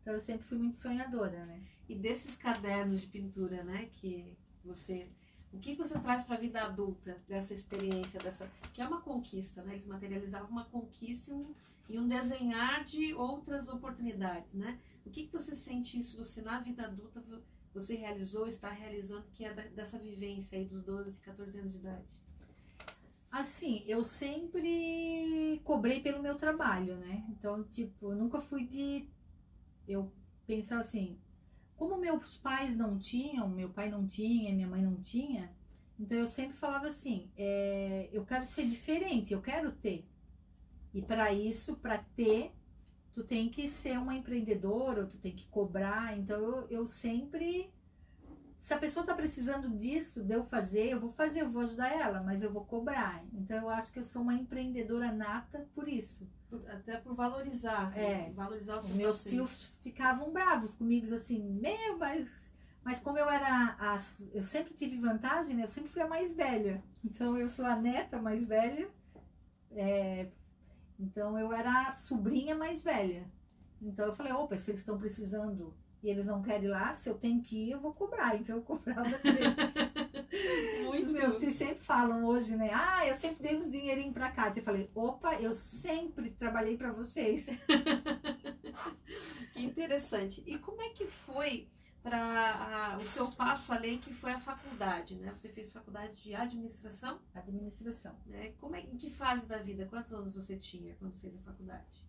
S5: Então eu sempre fui muito sonhadora, né?
S1: E desses cadernos de pintura, né, que você o que você traz para a vida adulta dessa experiência, dessa que é uma conquista, né? Eles materializavam uma conquista e um, e um desenhar de outras oportunidades, né? O que, que você sente isso? Você na vida adulta vo- você realizou, está realizando que é dessa vivência aí dos 12, 14 anos de idade?
S5: Assim, eu sempre cobrei pelo meu trabalho, né? Então, tipo, eu nunca fui de. Eu pensava assim, como meus pais não tinham, meu pai não tinha, minha mãe não tinha, então eu sempre falava assim: é, eu quero ser diferente, eu quero ter. E para isso, para ter, tu tem que ser uma empreendedora, tu tem que cobrar. Então eu, eu sempre. Se a pessoa tá precisando disso, de eu fazer, eu vou fazer, eu vou ajudar ela, mas eu vou cobrar. Então eu acho que eu sou uma empreendedora nata por isso.
S1: Até por valorizar?
S5: É.
S1: valorizar os
S5: meus tios ficavam bravos comigo, assim, meu, mas, mas como eu era, a, eu sempre tive vantagem, né? Eu sempre fui a mais velha. Então eu sou a neta mais velha, é, então eu era a sobrinha mais velha. Então eu falei, opa, se eles estão precisando e eles não querem ir lá, se eu tenho que ir, eu vou cobrar. Então eu cobrava deles.
S1: Muito
S5: Os meus tios sempre falam hoje, né? Ah, eu sempre dei uns dinheirinhos pra cá. Eu falei, opa, eu sempre trabalhei pra vocês.
S1: Que interessante. E como é que foi para o seu passo além que foi a faculdade, né? Você fez faculdade de administração,
S5: Administração.
S1: né? Como é, em que fase da vida? Quantos anos você tinha quando fez a faculdade?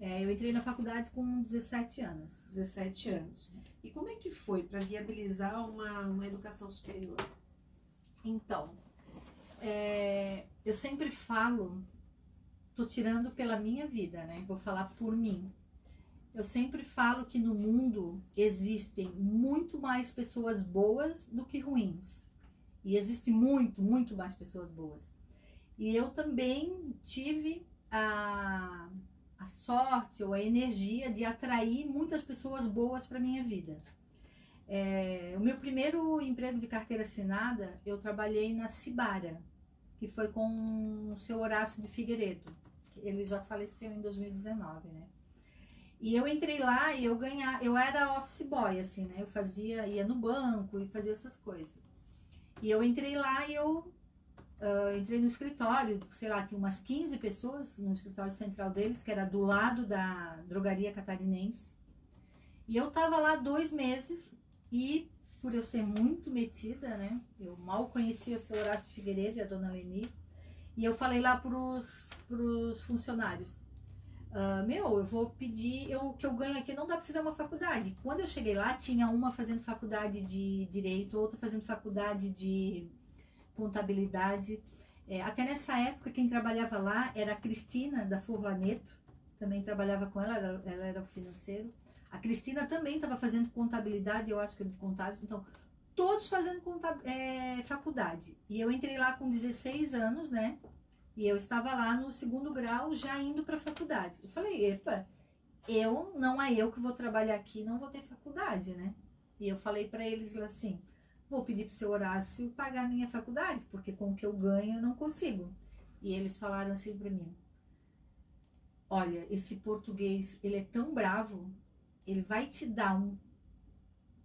S5: É, eu entrei na faculdade com 17 anos.
S1: 17 anos. E como é que foi para viabilizar uma, uma educação superior?
S5: Então, é, eu sempre falo, tô tirando pela minha vida, né? Vou falar por mim. Eu sempre falo que no mundo existem muito mais pessoas boas do que ruins. E existe muito, muito mais pessoas boas. E eu também tive a, a sorte ou a energia de atrair muitas pessoas boas para minha vida. É, o meu primeiro emprego de carteira assinada, eu trabalhei na Cibara, que foi com o seu Horácio de Figueiredo. Ele já faleceu em 2019, né? E eu entrei lá e eu ganhava, eu era office boy, assim, né? Eu fazia, ia no banco e fazia essas coisas. E eu entrei lá e eu ah, entrei no escritório, sei lá, tinha umas 15 pessoas no escritório central deles, que era do lado da drogaria catarinense. E eu tava lá dois meses e por eu ser muito metida, né? Eu mal conhecia o seu Horácio Figueiredo e a dona Leni. E eu falei lá pros, pros funcionários. "Ah, meu, eu vou pedir, eu, o que eu ganho aqui não dá para fazer uma faculdade. Quando eu cheguei lá, tinha uma fazendo faculdade de direito, outra fazendo faculdade de contabilidade. É, até nessa época, quem trabalhava lá era a Cristina, da Furlaneto, também trabalhava com ela, ela, ela era o financeiro. A Cristina também estava fazendo contabilidade, eu acho que de contábeis, então todos fazendo é, faculdade. E eu entrei lá com 16 anos, né? E eu estava lá no segundo grau, já indo para faculdade. Eu falei, epa, eu não é eu que vou trabalhar aqui, não vou ter faculdade, né? E eu falei para eles assim, vou pedir pro seu Horácio pagar minha faculdade, porque com o que eu ganho eu não consigo. E eles falaram assim para mim: Olha, esse português, ele é tão bravo, ele vai te dar um,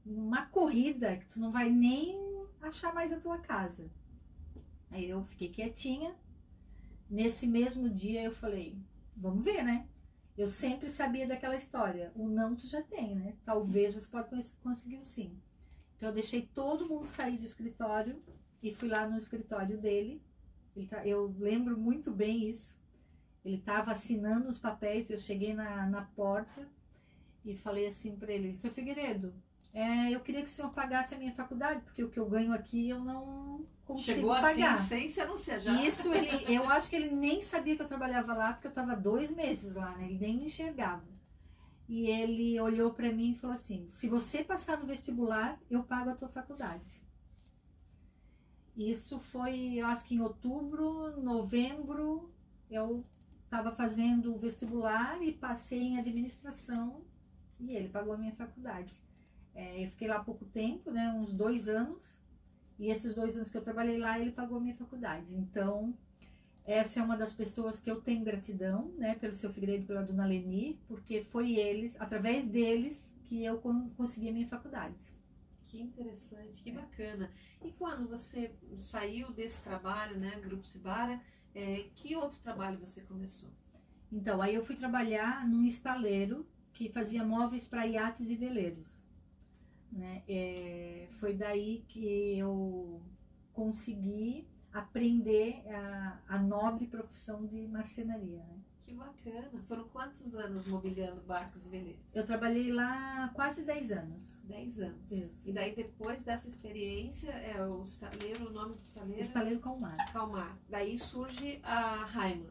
S5: uma corrida que tu não vai nem achar mais a tua casa. Aí eu fiquei quietinha. Nesse mesmo dia eu falei, vamos ver, né? Eu sempre sabia daquela história. O não tu já tem, né? Talvez você pode cons- conseguir o sim. Então eu deixei todo mundo sair do escritório e fui lá no escritório dele. Ele tá- eu lembro muito bem isso. Ele estava assinando os papéis. Eu cheguei na, na porta e falei assim para ele: Seu Figueiredo, é, eu queria que o senhor pagasse a minha faculdade, porque o que eu ganho aqui eu não consigo
S1: Chegou assim
S5: pagar.
S1: sem se anunciar já.
S5: Isso, ele, eu acho que ele nem sabia que eu trabalhava lá, porque eu estava dois meses lá, né? Ele nem me enxergava. E ele olhou para mim e falou assim: se você passar no vestibular, eu pago a tua faculdade. Isso foi, eu acho que em outubro, novembro, eu estava fazendo o vestibular e passei em administração e ele pagou a minha faculdade. É, eu fiquei lá pouco tempo, né? Uns dois anos. E esses dois anos que eu trabalhei lá, ele pagou a minha faculdade. Então, essa é uma das pessoas que eu tenho gratidão, né, pelo seu Figueiredo pela dona Leni, porque foi eles, através deles, que eu con- consegui a minha faculdade.
S1: Que interessante, que bacana. E quando você saiu desse trabalho, né, Grupo Cibara, é, que outro trabalho você começou?
S5: Então, aí eu fui trabalhar num estaleiro que fazia móveis para iates e veleiros. Né? É, foi daí que eu consegui aprender a, a nobre profissão de marcenaria. Né?
S1: Que bacana. Foram quantos anos mobiliando barcos e veleiros?
S5: Eu trabalhei lá quase 10 anos.
S1: Dez anos.
S5: Isso.
S1: E daí, depois dessa experiência, é o estaleiro, o nome do estaleiro?
S5: Estaleiro Calmar.
S1: Calmar. Daí surge a Raima.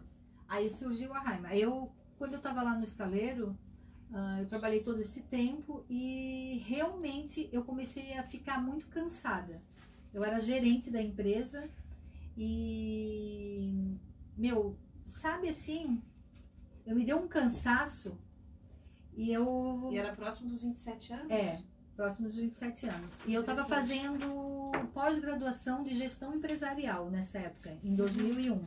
S5: Aí surgiu a Raima. Eu, quando eu estava lá no estaleiro, ah, eu trabalhei todo esse tempo e realmente eu comecei a ficar muito cansada. Eu era gerente da empresa e, meu, sabe assim, eu me deu um cansaço e eu.
S1: E era próximo dos 27 anos?
S5: É. Próximos de 27 anos. E eu estava fazendo pós-graduação de gestão empresarial nessa época, em 2001.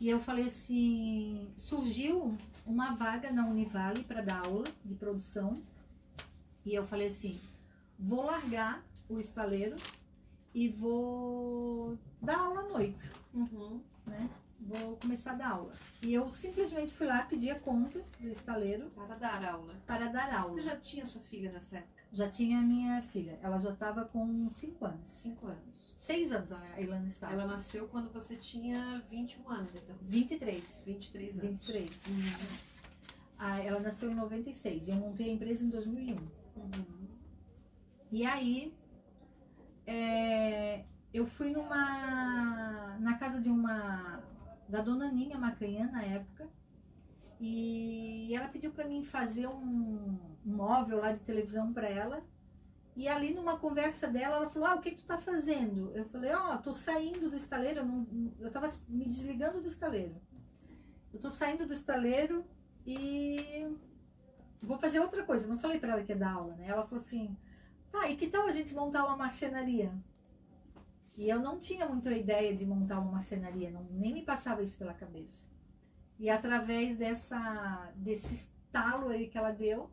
S5: E eu falei assim: surgiu uma vaga na Univale para dar aula de produção. E eu falei assim: vou largar o estaleiro e vou dar aula à noite,
S1: Uhum.
S5: né? Vou começar a dar aula. E eu simplesmente fui lá pedir a conta do estaleiro
S1: Para dar aula.
S5: para dar aula.
S1: Você já tinha sua filha nessa época?
S5: Já tinha minha filha. Ela já estava com 5 anos.
S1: Cinco anos.
S5: 6 anos a Ilana estava.
S1: Ela nasceu quando você tinha 21 anos, então.
S5: 23.
S1: 23 anos.
S5: 23.
S1: Uhum.
S5: Ah, ela nasceu em 96 e eu montei a empresa em 2001.
S1: Uhum.
S5: E aí, é, eu fui numa. na casa de uma. da dona Ninha Macanhã na época. E ela pediu para mim fazer um, um móvel lá de televisão para ela. E ali numa conversa dela, ela falou: Ah, o que, que tu tá fazendo? Eu falei: Ó, tô saindo do estaleiro. Eu, não, eu tava me desligando do estaleiro. Eu tô saindo do estaleiro e vou fazer outra coisa. Não falei para ela que ia dar aula, né? Ela falou assim: Tá, e que tal a gente montar uma marcenaria? E eu não tinha muita ideia de montar uma marcenaria, não, nem me passava isso pela cabeça. E através dessa, desse estalo aí que ela deu,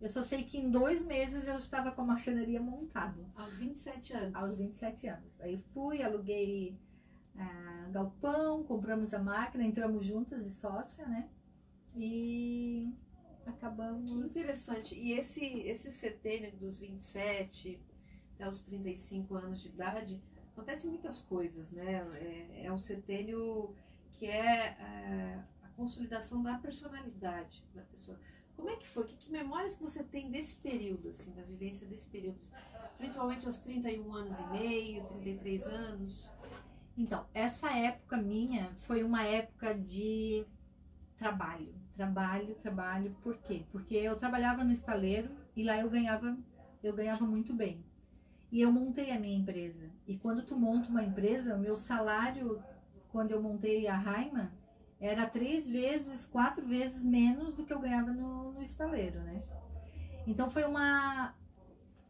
S5: eu só sei que em dois meses eu estava com a marcenaria montada,
S1: Aos 27 anos.
S5: aos 27 anos. Aí fui, aluguei ah, galpão, compramos a máquina, entramos juntas de sócia, né? E
S1: Que
S5: acabamos.
S1: interessante. E esse, esse setênio dos 27 até os 35 anos de idade, acontecem muitas coisas, né? É, é um setênio que é, é, a consolidação da personalidade da pessoa. Como é que foi? Que, que memórias que você tem desse período, assim, da vivência desse período? Principalmente aos 31 anos e meio, 33 anos.
S5: Então, essa época minha foi uma época de trabalho. Trabalho, trabalho. Por quê? Porque eu trabalhava no estaleiro e lá eu ganhava, eu ganhava muito bem. E eu montei a minha empresa. E quando tu monta uma empresa, o meu salário, quando eu montei a Raima, era três vezes, quatro vezes menos do que eu ganhava no, no estaleiro, né? Então foi uma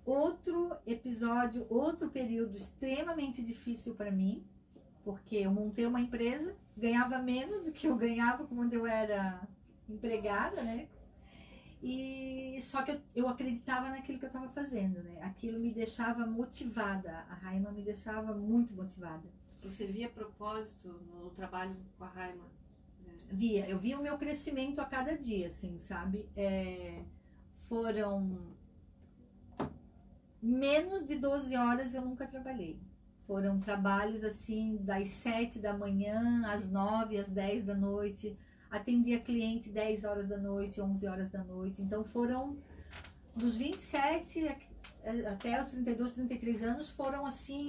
S5: outro episódio, outro período extremamente difícil para mim, porque eu montei uma empresa, ganhava menos do que eu ganhava quando eu era empregada, né? E só que eu, eu acreditava naquilo que eu estava fazendo, né? Aquilo me deixava motivada. A Raima me deixava muito motivada.
S1: Você via propósito no trabalho com a Raima? né?
S5: Via, eu via o meu crescimento a cada dia, assim, sabe? É, foram menos de 12 horas eu nunca trabalhei. Foram trabalhos assim das 7 da manhã às 9, às 10 da noite. Atendia cliente 10 horas da noite, 11 horas da noite. Então foram dos 27 a- até os 32, 33 anos foram assim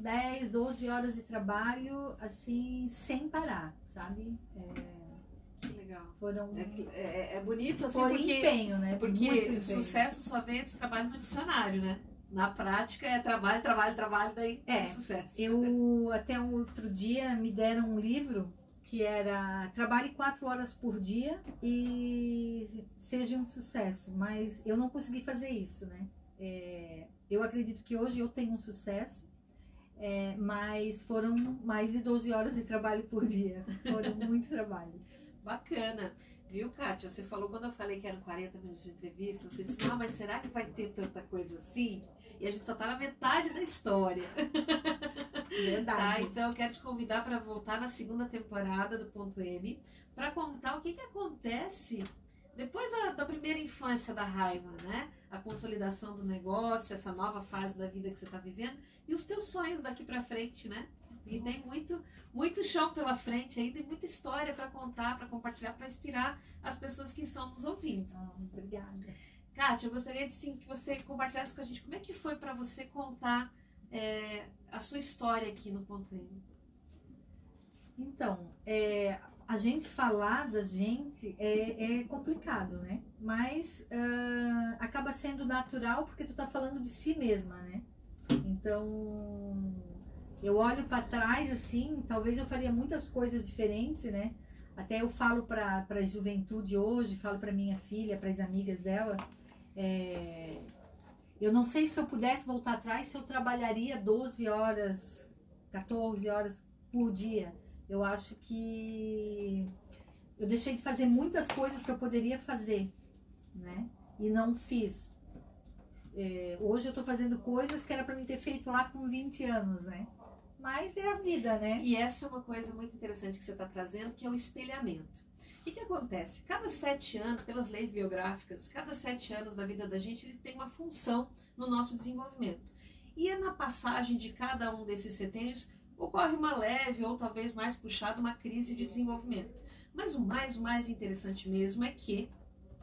S5: 10, 12 horas de trabalho assim sem parar, sabe? É,
S1: Que legal.
S5: foram
S1: É, é- é bonito assim
S5: por
S1: porque,
S5: empenho, né?
S1: porque
S5: empenho.
S1: sucesso só vem desse trabalho no dicionário, né? Na prática é trabalho, trabalho, trabalho, daí
S5: É,
S1: é sucesso.
S5: Eu até um outro dia me deram um livro que era trabalhe quatro horas por dia e seja um sucesso, mas eu não consegui fazer isso, né? É, eu acredito que hoje eu tenho um sucesso, é, mas foram mais de 12 horas de trabalho por dia, foram muito trabalho.
S1: Bacana. Viu, Kátia? Você falou quando eu falei que eram 40 minutos de entrevista, você disse, ah, mas será que vai ter tanta coisa assim? E a gente só tá na metade da história. Tá?
S5: Verdade.
S1: Então eu quero te convidar para voltar na segunda temporada do Ponto M para contar o que, que acontece depois da, da primeira infância da raiva, né? A consolidação do negócio, essa nova fase da vida que você está vivendo e os teus sonhos daqui para frente, né? E tem muito, muito chão pela frente ainda e muita história para contar, para compartilhar, para inspirar as pessoas que estão nos ouvindo.
S5: Ah, obrigada.
S1: Kátia, eu gostaria de sim que você compartilhasse com a gente como é que foi para você contar é, a sua história aqui no Ponto M.
S5: Então, é, a gente falar da gente é, é complicado, né? Mas ah, acaba sendo natural porque tu tá falando de si mesma, né? Então, eu olho para trás assim, talvez eu faria muitas coisas diferentes, né? Até eu falo para a juventude hoje, falo para minha filha, para as amigas dela. é, eu não sei se eu pudesse voltar atrás, se eu trabalharia 12 horas, 14 horas por dia. Eu acho que eu deixei de fazer muitas coisas que eu poderia fazer, né? E não fiz. É, hoje eu tô fazendo coisas que era para mim ter feito lá com 20 anos, né? Mas é a vida, né?
S1: E essa é uma coisa muito interessante que você está trazendo, que é o espelhamento. O que, acontece? Cada sete anos, pelas leis biográficas, cada sete anos da vida da gente, ele tem uma função no nosso desenvolvimento. E é na passagem de cada um desses setênios ocorre uma leve ou talvez mais puxada uma crise de desenvolvimento. Mas o mais, o mais interessante mesmo é que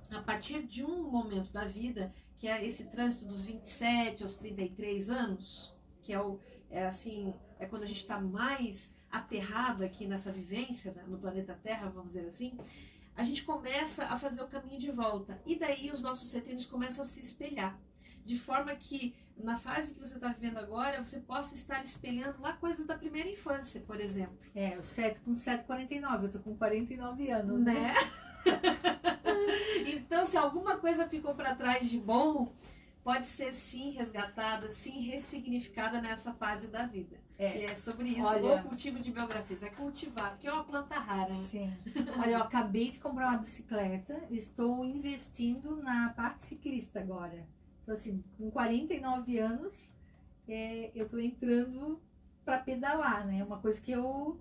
S1: a partir de um momento da vida, que é esse trânsito dos 27 aos 33 anos, que é o é assim, é quando a gente está mais aterrado aqui nessa vivência né, no planeta Terra, vamos dizer assim, a gente começa a fazer o caminho de volta. E daí os nossos setênios começam a se espelhar. De forma que, na fase que você está vivendo agora, você possa estar espelhando lá coisas da primeira infância, por exemplo.
S5: É, o 7 com 7,49. Eu tô com 49 anos, né?
S1: Né? então, se alguma coisa ficou para trás de bom, pode ser sim resgatada, sim ressignificada nessa fase da vida.
S5: É.
S1: É sobre isso,
S5: Olha-
S1: o cultivo de biografias. É cultivar, porque é uma planta rara. né?
S5: Sim. Olha, eu acabei de comprar uma bicicleta, estou investindo na parte ciclista agora. Então, assim, com 49 anos, é, eu estou entrando para pedalar, né? Uma coisa que eu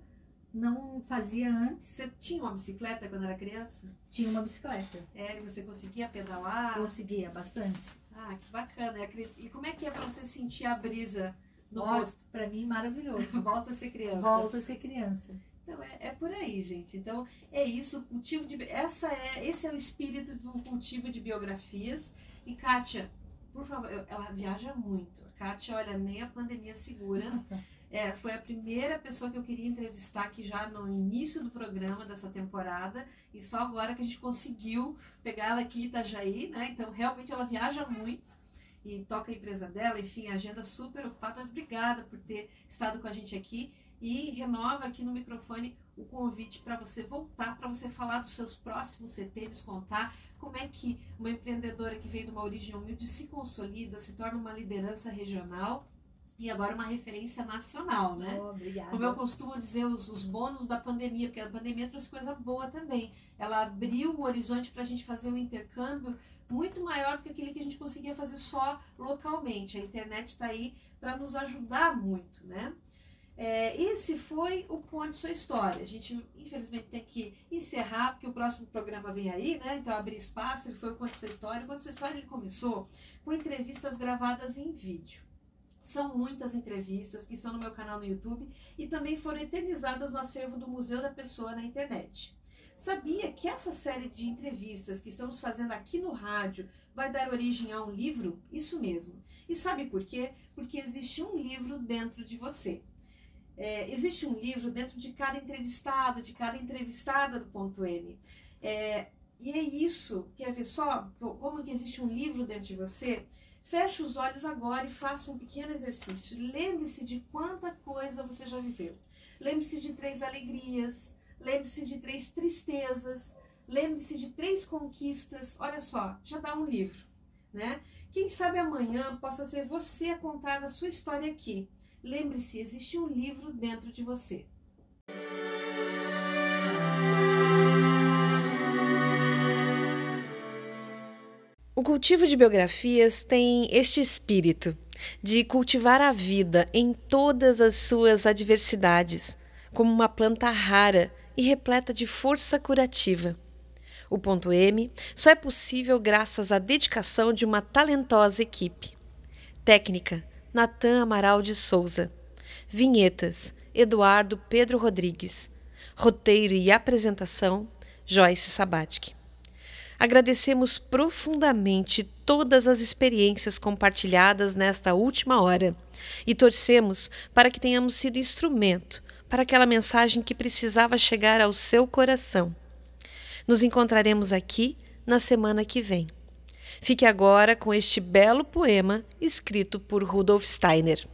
S5: não fazia antes.
S1: Você tinha uma bicicleta quando era criança?
S5: Tinha uma bicicleta.
S1: É, e você conseguia pedalar?
S5: Conseguia bastante.
S1: Ah, que bacana. E E como é que é para você sentir a brisa no rosto?
S5: Pra mim, maravilhoso.
S1: Volta a ser criança.
S5: Volta a ser criança.
S1: Então é, é por aí, gente. Então é isso, o cultivo de essa é esse é o espírito do cultivo de biografias. E Kátia, por favor, ela viaja muito. Kátia, olha, nem a pandemia segura. É, foi a primeira pessoa que eu queria entrevistar aqui já no início do programa dessa temporada e só agora que a gente conseguiu pegar ela aqui em Itajaí, né? Então realmente ela viaja muito e toca a empresa dela, enfim, agenda super ocupada. Mas obrigada por ter estado com a gente aqui e renova aqui no microfone o convite para você voltar, para você falar dos seus próximos setênios, contar como é que uma empreendedora que veio de uma origem humilde se consolida, se torna uma liderança regional e agora uma referência nacional, né?
S5: Oh, obrigada.
S1: Como eu costumo dizer, os, os bônus da pandemia, porque a pandemia trouxe coisa boa também. Ela abriu o horizonte para a gente fazer um intercâmbio muito maior do que aquele que a gente conseguia fazer só localmente. A internet está aí para nos ajudar muito, né? É, esse foi o Conte Sua História. A gente, infelizmente, tem que encerrar, porque o próximo programa vem aí, né? Então, abrir espaço, ele foi o Conte Sua História. O Conte Sua História ele começou com entrevistas gravadas em vídeo. São muitas entrevistas que estão no meu canal no YouTube e também foram eternizadas no acervo do Museu da Pessoa na internet. Sabia que essa série de entrevistas que estamos fazendo aqui no rádio vai dar origem a um livro? Isso mesmo. E sabe por quê? Porque existe um livro dentro de você. É, existe um livro dentro de cada entrevistado, de cada entrevistada do ponto M. É, e é isso, quer ver só como que existe um livro dentro de você? Feche os olhos agora e faça um pequeno exercício. Lembre-se de quanta coisa você já viveu. Lembre-se de três alegrias, lembre-se de três tristezas, lembre-se de três conquistas. Olha só, já dá um livro, né? Quem sabe amanhã possa ser você a contar a sua história aqui. Lembre-se, existe um livro dentro de você. O cultivo de biografias tem este espírito de cultivar a vida em todas as suas adversidades, como uma planta rara e repleta de força curativa. O ponto M só é possível graças à dedicação de uma talentosa equipe. Técnica: Natan Amaral de Souza. Vinhetas: Eduardo Pedro Rodrigues. Roteiro e apresentação: Joyce Sabatic. Agradecemos profundamente todas as experiências compartilhadas nesta última hora e torcemos para que tenhamos sido instrumento para aquela mensagem que precisava chegar ao seu coração. Nos encontraremos aqui na semana que vem. Fique agora com este belo poema escrito por Rudolf Steiner.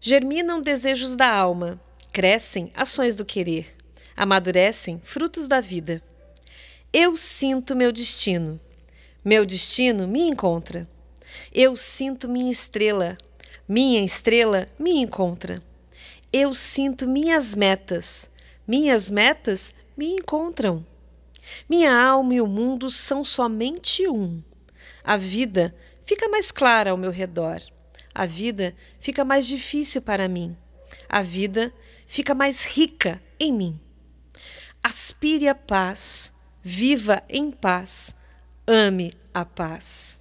S1: Germinam desejos da alma, crescem ações do querer, amadurecem frutos da vida. Eu sinto meu destino. Meu destino me encontra. Eu sinto minha estrela. Minha estrela me encontra. Eu sinto minhas metas. Minhas metas me encontram. Minha alma e o mundo são somente um. A vida fica mais clara ao meu redor. A vida fica mais difícil para mim. A vida fica mais rica em mim. Aspire a paz Viva em paz, ame a paz.